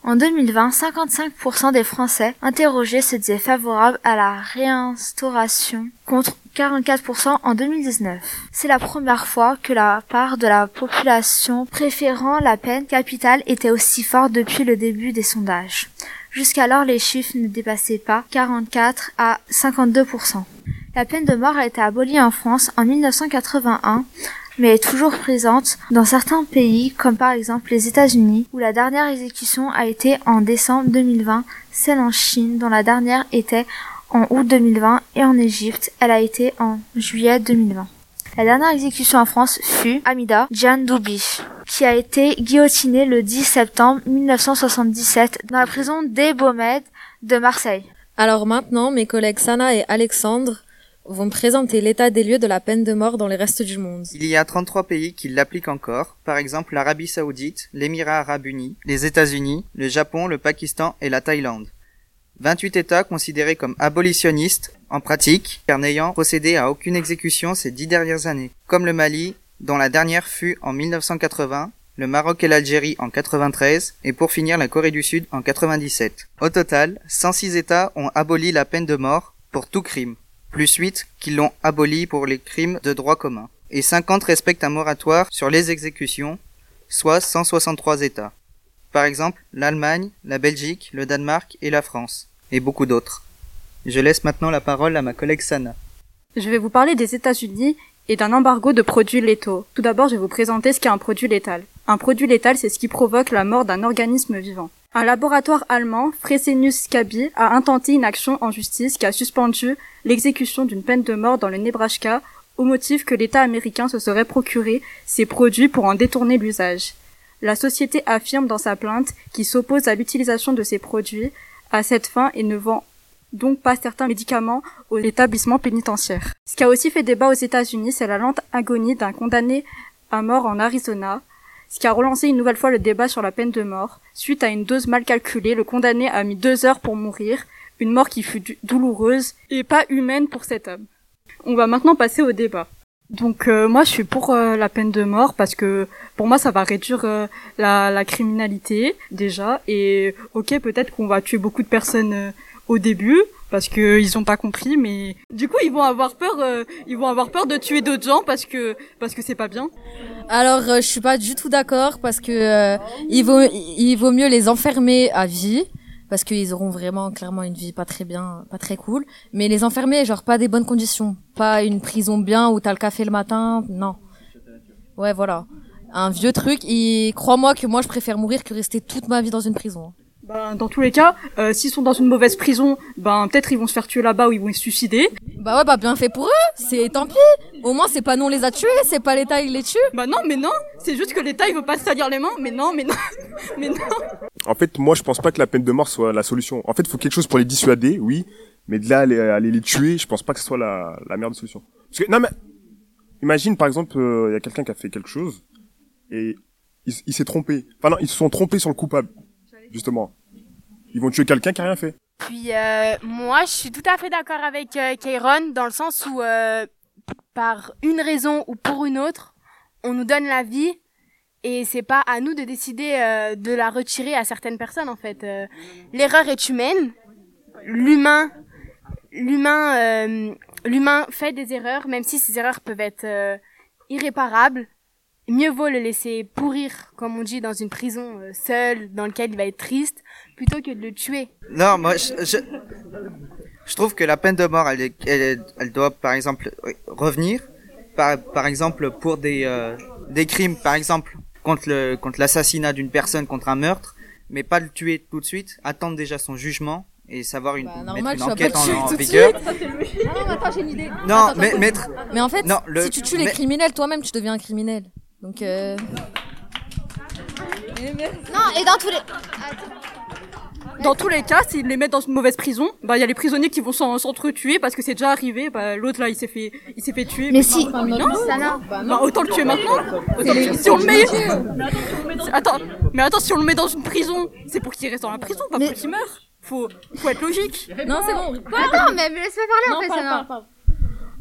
En 2020, 55% des Français interrogés se disaient favorables à la réinstauration contre 44% en 2019. C'est la première fois que la part de la population préférant la peine capitale était aussi forte depuis le début des sondages. Jusqu'alors, les chiffres ne dépassaient pas 44 à 52%. La peine de mort a été abolie en France en 1981, mais est toujours présente dans certains pays, comme par exemple les États-Unis, où la dernière exécution a été en décembre 2020, celle en Chine, dont la dernière était en août 2020, et en Égypte, elle a été en juillet 2020. La dernière exécution en France fut Amida Doubi, qui a été guillotinée le 10 septembre 1977 dans la prison des Baumettes de Marseille.
Alors maintenant, mes collègues Sana et Alexandre vont présenter l'état des lieux de la peine de mort dans les restes du monde.
Il y a 33 pays qui l'appliquent encore, par exemple l'Arabie Saoudite, l'Émirat Arabe Uni, les États-Unis, le Japon, le Pakistan et la Thaïlande. 28 États considérés comme abolitionnistes en pratique, car n'ayant procédé à aucune exécution ces dix dernières années, comme le Mali, dont la dernière fut en 1980, le Maroc et l'Algérie en 93 et pour finir la Corée du Sud en 97. Au total, 106 États ont aboli la peine de mort pour tout crime, plus 8 qui l'ont aboli pour les crimes de droit commun, et 50 respectent un moratoire sur les exécutions, soit 163 États. Par exemple, l'Allemagne, la Belgique, le Danemark et la France, et beaucoup d'autres. Je laisse maintenant la parole à ma collègue Sana.
Je vais vous parler des États-Unis et d'un embargo de produits létaux. Tout d'abord, je vais vous présenter ce qu'est un produit létal. Un produit létal, c'est ce qui provoque la mort d'un organisme vivant. Un laboratoire allemand, Fresenius Kabi, a intenté une action en justice qui a suspendu l'exécution d'une peine de mort dans le Nebraska au motif que l'État américain se serait procuré ces produits pour en détourner l'usage. La société affirme dans sa plainte qu'il s'oppose à l'utilisation de ces produits à cette fin et ne vend donc pas certains médicaments aux établissements pénitentiaires. Ce qui a aussi fait débat aux États-Unis, c'est la lente agonie d'un condamné à mort en Arizona, ce qui a relancé une nouvelle fois le débat sur la peine de mort. Suite à une dose mal calculée, le condamné a mis deux heures pour mourir, une mort qui fut douloureuse et pas humaine pour cet homme. On va maintenant passer au débat. Donc euh, moi je suis pour euh, la peine de mort parce que pour moi ça va réduire euh, la, la, criminalité déjà et ok peut-être qu'on va tuer beaucoup de personnes au début parce que ils ont pas compris mais du coup ils vont avoir peur ils vont avoir peur de tuer d'autres gens parce que parce que c'est pas bien.
Alors je suis pas du tout d'accord parce que il vaut il vaut mieux les enfermer à vie parce qu'ils auront vraiment clairement une vie pas très bien, pas très cool. Mais les enfermer, genre pas des bonnes conditions, pas une prison bien où t'as le café le matin, non. Ouais, voilà. Un vieux truc. Et crois-moi que moi je préfère mourir que rester toute ma vie dans une prison.
Ben, dans tous les cas, euh, s'ils sont dans une mauvaise prison, ben peut-être ils vont se faire tuer là-bas ou ils vont se suicider.
Bah ouais, bah bien fait pour eux. C'est tant pis. Au moins, c'est pas nous on les a tués, c'est pas l'État qui les tue.
Bah non, mais non. C'est juste que l'État il veut pas se salir les mains. Mais non, mais non, [LAUGHS] mais non.
En fait, moi, je pense pas que la peine de mort soit la solution. En fait, il faut quelque chose pour les dissuader, oui. Mais de là, aller, aller les tuer, je pense pas que ce soit la, la meilleure des solutions. Parce que, non mais, imagine, par exemple, il y a quelqu'un qui a fait quelque chose, et il, il s'est trompé. Enfin non, ils se sont trompés sur le coupable, justement. Ils vont tuer quelqu'un qui a rien fait.
Puis euh, moi, je suis tout à fait d'accord avec euh, dans le sens où, euh, par une raison ou pour une autre, on nous donne la vie et c'est pas à nous de décider euh, de la retirer à certaines personnes en fait. Euh, L'erreur est humaine, l'humain, l'humain, l'humain fait des erreurs, même si ces erreurs peuvent être irréparables. Mieux vaut le laisser pourrir, comme on dit, dans une prison euh, seule, dans lequel il va être triste, plutôt que de le tuer.
Non, moi, je, je, je trouve que la peine de mort, elle, est- elle, est- elle doit, par exemple, revenir. Par, par exemple, pour des, euh, des crimes, par exemple, contre le, contre l'assassinat d'une personne, contre un meurtre, mais pas le tuer tout de suite. Attendre déjà son jugement et savoir une,
Bah, Normal,
mettre une enquête en, en
tout de
vigueur.
non, attends, j'ai une idée.
Non,
Attends,
mais mettre.
Mais en fait,
Non, le-
si tu tues les
mais-
criminels, toi-même, tu deviens un criminel. Donc, euh...
Non, et dans tous les.
Dans tous les cas, s'ils les mettent dans une mauvaise prison, bah il y a les prisonniers qui vont s'en- s'entretuer parce que c'est déjà arrivé. Bah l'autre là, il s'est fait, il s'est fait tuer.
Mais si-
non, mais
non,
non,
ça non.
Bah, autant le tuer maintenant. Si on le met, attends, mais attends, si on le met dans une prison, c'est pour qu'il reste dans la prison, pas pour qu'il meure. Faut, faut être logique.
Non, c'est bon.
Attends, mais me laisse pas parler en fait, Sana.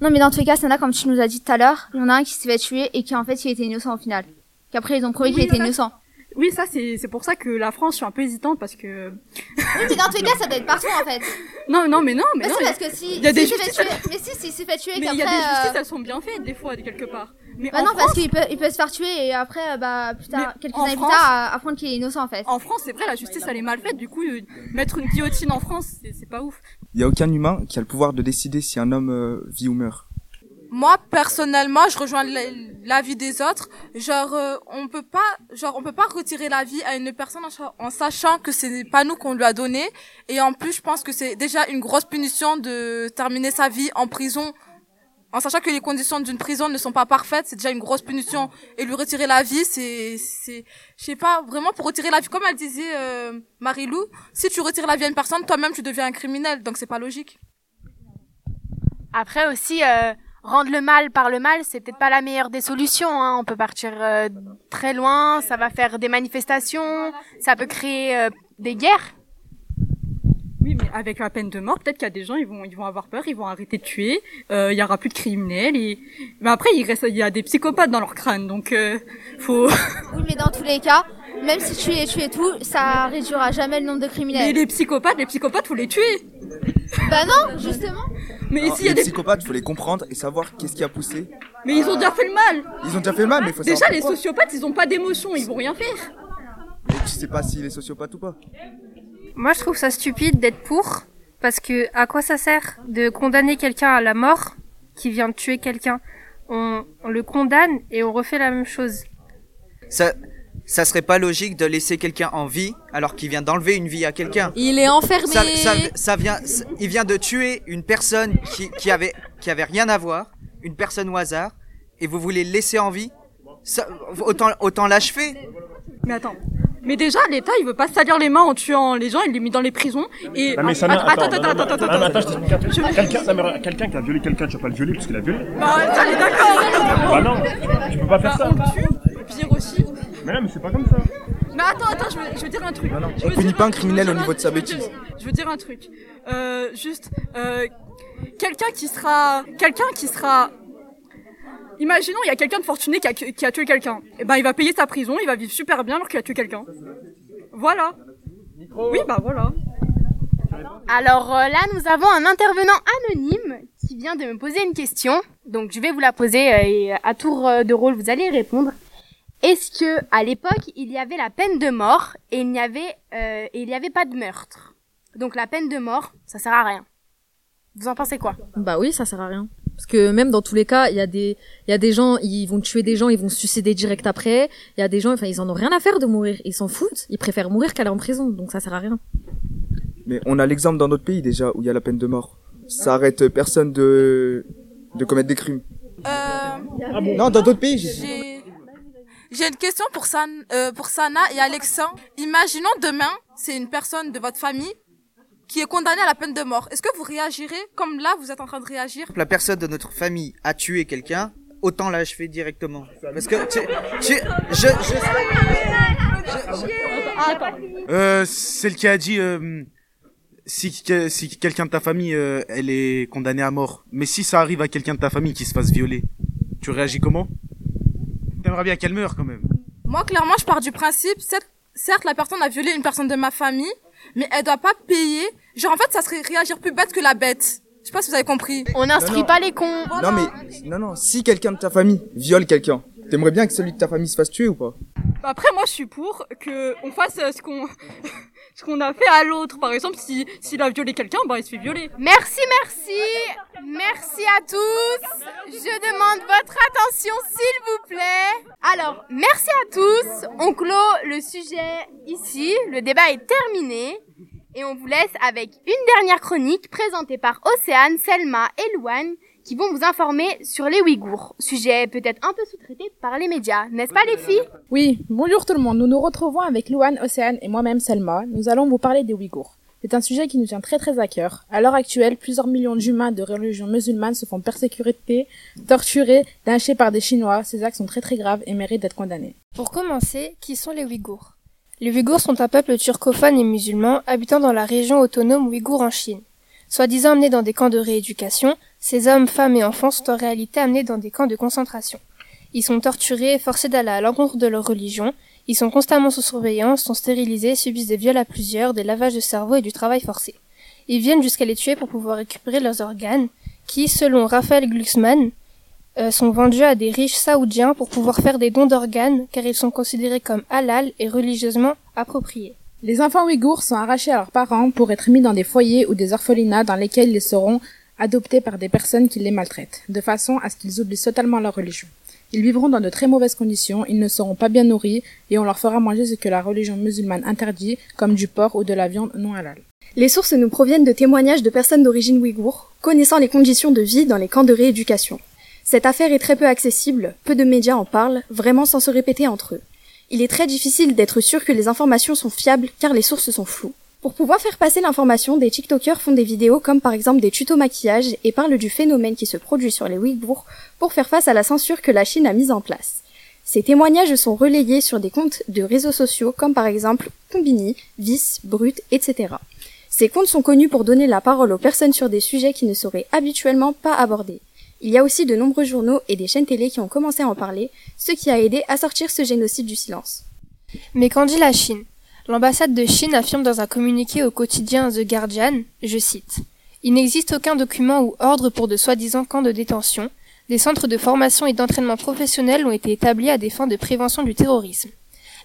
Non, mais dans tous les cas, Sana, comme tu nous as dit tout à l'heure, il y en a un qui s'est fait tuer et qui en fait il était innocent au final. Qu'après ils ont prouvé qu'il était
ça-
innocent.
Oui, ça c'est c'est pour ça que la France, je suis un peu hésitante parce que.
Oui, mais dans tous les cas, ça doit être partout en fait. [LAUGHS]
Non, non, mais non, mais
Mais
non. mais-
parce que si.
il y a
si
des
il s'est fait
justices.
tuer- Mais si, si, il s'est fait tuer et
Mais il y a des justices,
euh,
elles sont bien faites des fois, quelque part. Mais
Bah non, parce qu'il peut, il peut se faire tuer et après, euh, bah, plus tard, quelques années
France-
plus tard, apprendre qu'il est innocent en fait.
En France, c'est vrai, la justice elle est mal faite. Du coup, euh, mettre une guillotine en France, c'est pas ouf.
Il y a aucun humain qui a le pouvoir de décider si un homme euh, vit ou meurt.
Moi personnellement, je rejoins la- l'avis des autres. Genre, euh, on peut pas, genre, on peut pas retirer la vie à une personne en, sa- en sachant que c'est pas nous qu'on lui a donné. Et en plus, je pense que c'est déjà une grosse punition de terminer sa vie en prison. En sachant que les conditions d'une prison ne sont pas parfaites, c'est déjà une grosse punition. Et lui retirer la vie, c'est, c'est, je sais pas, vraiment pour retirer la vie, comme elle disait euh, Marie-Lou, si tu retires la vie à une personne, toi-même tu deviens un criminel, donc c'est pas logique.
Après aussi, euh, rendre le mal par le mal, c'est peut-être pas la meilleure des solutions. Hein. On peut partir euh, très loin, ça va faire des manifestations, ça peut créer euh, des guerres.
Oui, mais avec la peine de mort, peut-être qu'il y a des gens, ils vont, ils vont avoir peur, ils vont arrêter de tuer. euh, Il y aura plus de criminels. Et... Mais après, il reste, il y a des psychopathes dans leur crâne, donc euh, faut. [LAUGHS]
Oui, mais dans tous les cas, même si tu es tué et tout, ça réduira jamais le nombre de
Mais
criminels.
les psychopathes, les psychopathes, faut les tuer.
Bah non, justement.
Mais
Alors,
s'il y a
les
des,
psychopathes, faut les comprendre et savoir qu'est-ce qui a poussé.
mais ils ont déjà fait le mal.
Ils ont déjà fait le mal, mais faut
Déjà,
savoir
les sociopathes, ils ont pas d'émotion, ils vont rien faire.
Mais tu sais pas s'il est sociopathe ou pas.
Moi, je trouve ça stupide d'être pour, parce que à quoi ça sert de condamner quelqu'un à la mort qui vient de tuer quelqu'un? On, on le condamne et on refait la même chose.
Ça, ça serait pas logique de laisser quelqu'un en vie alors qu'il vient d'enlever une vie à quelqu'un.
Il est enfermé.
Ça, ça, ça vient, ça- il vient de tuer une personne qui, qui avait, qui avait rien à voir, une personne au hasard, et vous voulez le laisser en vie? Ça, autant, autant l'achever.
Mais attends. Mais déjà, l'État, il veut pas salir les mains en tuant les gens, il les met dans les prisons. Et
Non mais ça
attends, attends, attends, attends, attends,
attends,
attends.
Quelqu'un, quelqu'un qui a violé quelqu'un, tu vas pas le violer parce qu'il a violé.
Bah, ça, est d'accord.
Bah non, tu peux pas faire ça.
On le tue, pire aussi.
Mais non, mais c'est pas comme ça.
Mais attends, attends, je veux, je veux dire un truc. Je
On
veux
punit
dire
pas un criminel au niveau de sa bêtise.
Je veux dire un truc. Euh, juste, euh, quelqu'un qui sera, quelqu'un qui sera, imaginons, il y a quelqu'un de fortuné qui a, qui a tué quelqu'un. Et ben, il va payer sa prison, il va vivre super bien alors qu'il a tué quelqu'un. Voilà. Oui, bah voilà.
Alors euh, là, nous avons un intervenant anonyme qui vient de me poser une question. Donc je vais vous la poser euh, et à tour euh, de rôle, vous allez y répondre. Est-ce que à l'époque, il y avait la peine de mort et il n'y avait euh, et il n'y avait pas de meurtre? Donc la peine de mort, ça sert à rien. Vous en pensez quoi?
Bah oui, ça sert à rien. Parce que même dans tous les cas, il y a des, il y a des gens, ils vont tuer des gens, ils vont se suicider direct après. Il y a des gens, enfin, ils en ont rien à faire de mourir. Ils s'en foutent. Ils préfèrent mourir qu'aller en prison. Donc ça sert à rien.
Mais on a l'exemple dans notre pays déjà où il y a la peine de mort.
ça arrête personne de, de commettre des crimes.
Euh,
Non, dans d'autres pays, j'ai-
J'ai j'ai une question pour, San, euh, pour Sana et Alexandre. Imaginons demain, c'est une personne de votre famille qui est condamnée à la peine de mort. Est-ce que vous réagirez comme là vous êtes en train de réagir?
La personne de notre famille a tué quelqu'un, autant l'achever directement. Parce que tu, tu, je, je,
Euh, celle qui a dit euh, si, que- si quelqu'un de ta famille euh, elle est condamnée à mort, mais si ça arrive à quelqu'un de ta famille qui se fasse violer, tu réagis comment? T'aimerais bien qu'elle meure quand même.
Moi, clairement, je pars du principe, certes, certes, la personne a violé une personne de ma famille, mais elle doit pas payer. Genre, en fait, ça serait réagir plus bête que la bête. Je sais pas si vous avez compris.
On
n'instruit pas
les cons.
Non mais, non, non, si quelqu'un de ta famille viole quelqu'un, t'aimerais bien que celui de ta famille se fasse tuer ou pas?
Bah Après, moi, je suis pour que on fasse euh, ce qu'on ce qu'on a fait à l'autre. Par exemple, si s'il a violé quelqu'un, bah il se fait violer.
Merci, merci. Merci à tous. Je demande votre attention, s'il vous plaît. Alors, merci à tous. On clôt le sujet ici. Le débat est terminé. Et on vous laisse avec une dernière chronique présentée par Océane, Selma et Louane qui vont vous informer sur les Ouïghours. Sujet peut-être un peu sous-traité par les médias, n'est-ce pas les filles?
Oui, bonjour tout le monde. Nous nous retrouvons avec Louane, Océane et moi-même Selma. Nous allons vous parler des Ouïghours. C'est un sujet qui nous tient très très à cœur. À l'heure actuelle, plusieurs millions d'humains de religion musulmane se font persécuter, torturer, lyncher par des Chinois. Ces actes sont très très graves et méritent d'être condamnés.
Pour commencer, qui sont les Ouïghours? Les Ouïghours sont un peuple turcophone et musulman habitant dans la région autonome ouïghour en Chine. Soi-disant amenés dans des camps de rééducation, ces hommes, femmes et enfants sont en réalité amenés dans des camps de concentration. Ils sont torturés et forcés d'aller à l'encontre de leur religion, ils sont constamment sous surveillance, sont stérilisés, subissent des viols à plusieurs, des lavages de cerveau et du travail forcé. Ils viennent jusqu'à les tuer pour pouvoir récupérer leurs organes, qui, selon Raphaël Glucksmann, euh, sont vendus à des riches saoudiens pour pouvoir faire des dons d'organes, car ils sont considérés comme halal et religieusement appropriés.
Les enfants ouïghours sont arrachés à leurs parents pour être mis dans des foyers ou des orphelinats dans lesquels ils seront adoptés par des personnes qui les maltraitent, de façon à ce qu'ils oublient totalement leur religion. Ils vivront dans de très mauvaises conditions, ils ne seront pas bien nourris et on leur fera manger ce que la religion musulmane interdit, comme du porc ou de la viande non halal.
Les sources nous proviennent de témoignages de personnes d'origine ouïghour, connaissant les conditions de vie dans les camps de rééducation. Cette affaire est très peu accessible, peu de médias en parlent, vraiment sans se répéter entre eux. Il est très difficile d'être sûr que les informations sont fiables car les sources sont floues. Pour pouvoir faire passer l'information, des TikTokers font des vidéos comme par exemple des tutos maquillage et parlent du phénomène qui se produit sur les Ouïghours pour faire face à la censure que la Chine a mise en place. Ces témoignages sont relayés sur des comptes de réseaux sociaux comme par exemple Combini, Vice, Brut, etc. Ces comptes sont connus pour donner la parole aux personnes sur des sujets qui ne seraient habituellement pas abordés. Il y a aussi de nombreux journaux et des chaînes télé qui ont commencé à en parler, ce qui a aidé à sortir ce génocide du silence.
Mais qu'en dit la Chine? L'ambassade de Chine affirme dans un communiqué au quotidien The Guardian, je cite, Il n'existe aucun document ou ordre pour de soi-disant camps de détention. Des centres de formation et d'entraînement professionnels ont été établis à des fins de prévention du terrorisme.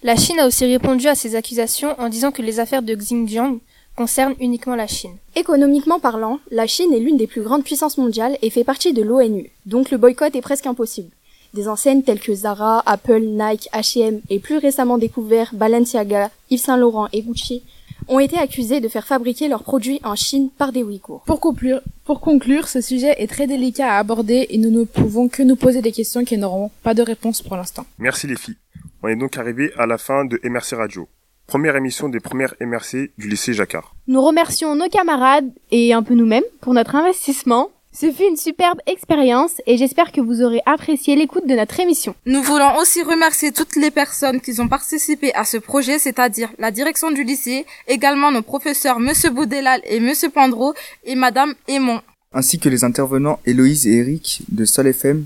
La Chine a aussi répondu à ces accusations en disant que les affaires de Xinjiang concernent uniquement la Chine.
Économiquement parlant, la Chine est l'une des plus grandes puissances mondiales et fait partie de l'ONU, donc le boycott est presque impossible. Des enseignes telles que Zara, Apple, Nike, H&M et plus récemment découvert Balenciaga, Yves Saint Laurent et Gucci ont été accusés de faire fabriquer leurs produits en Chine par des Ouïghours.
Pour conclure, pour conclure, ce sujet est très délicat à aborder et nous ne pouvons que nous poser des questions qui n'auront pas de réponse pour l'instant.
Merci les filles. On est donc arrivé à la fin de MRC Radio. Première émission des premières MRC du lycée Jacquard.
Nous remercions nos camarades et un peu nous-mêmes pour notre investissement. Ce fut une superbe expérience et j'espère que vous aurez apprécié l'écoute de notre émission.
Nous voulons aussi remercier toutes les personnes qui ont participé à ce projet, c'est-à-dire la direction du lycée, également nos professeurs Monsieur Boudelal et Monsieur Pandro et Madame Aymon.
Ainsi que les intervenants Héloïse et Eric de Sol FM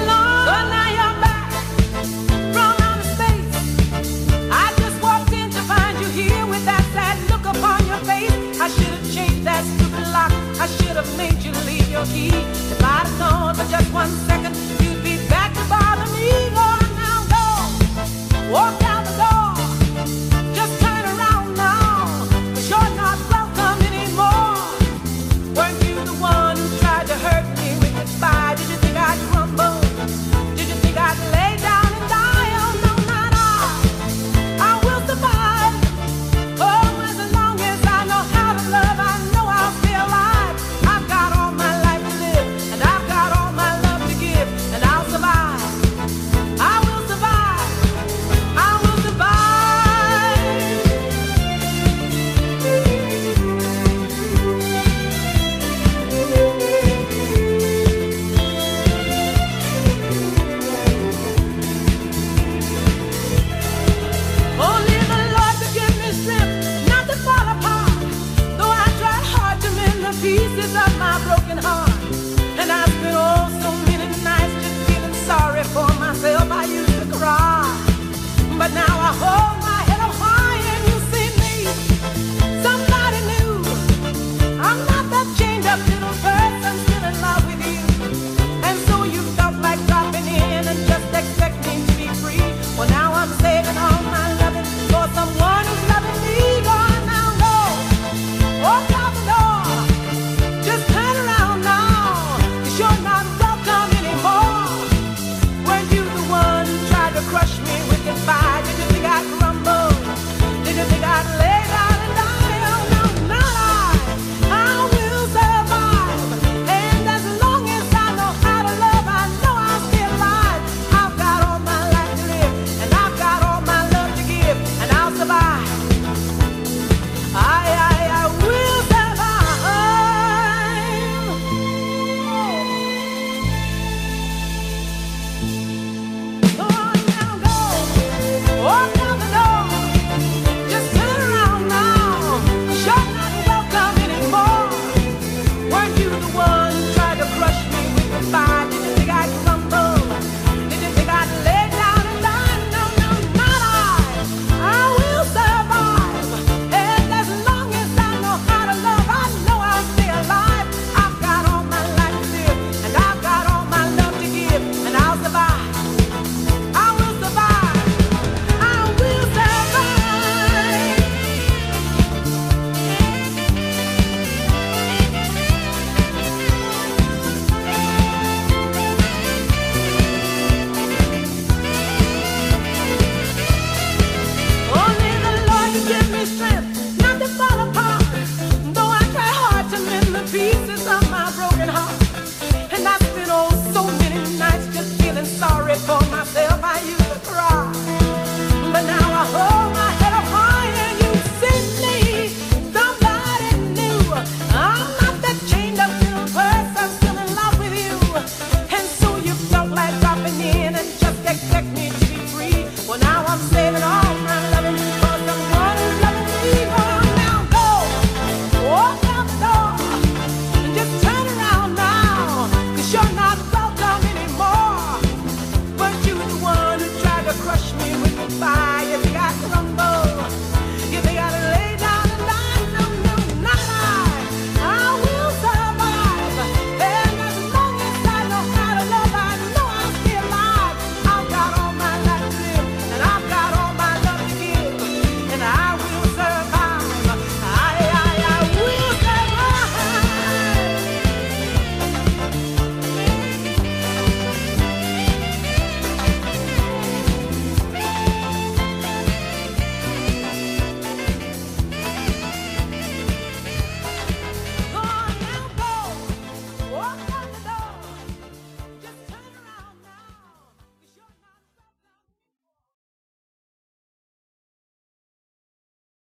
your key
for just one second. You'd be back to bother me, Lord, now go.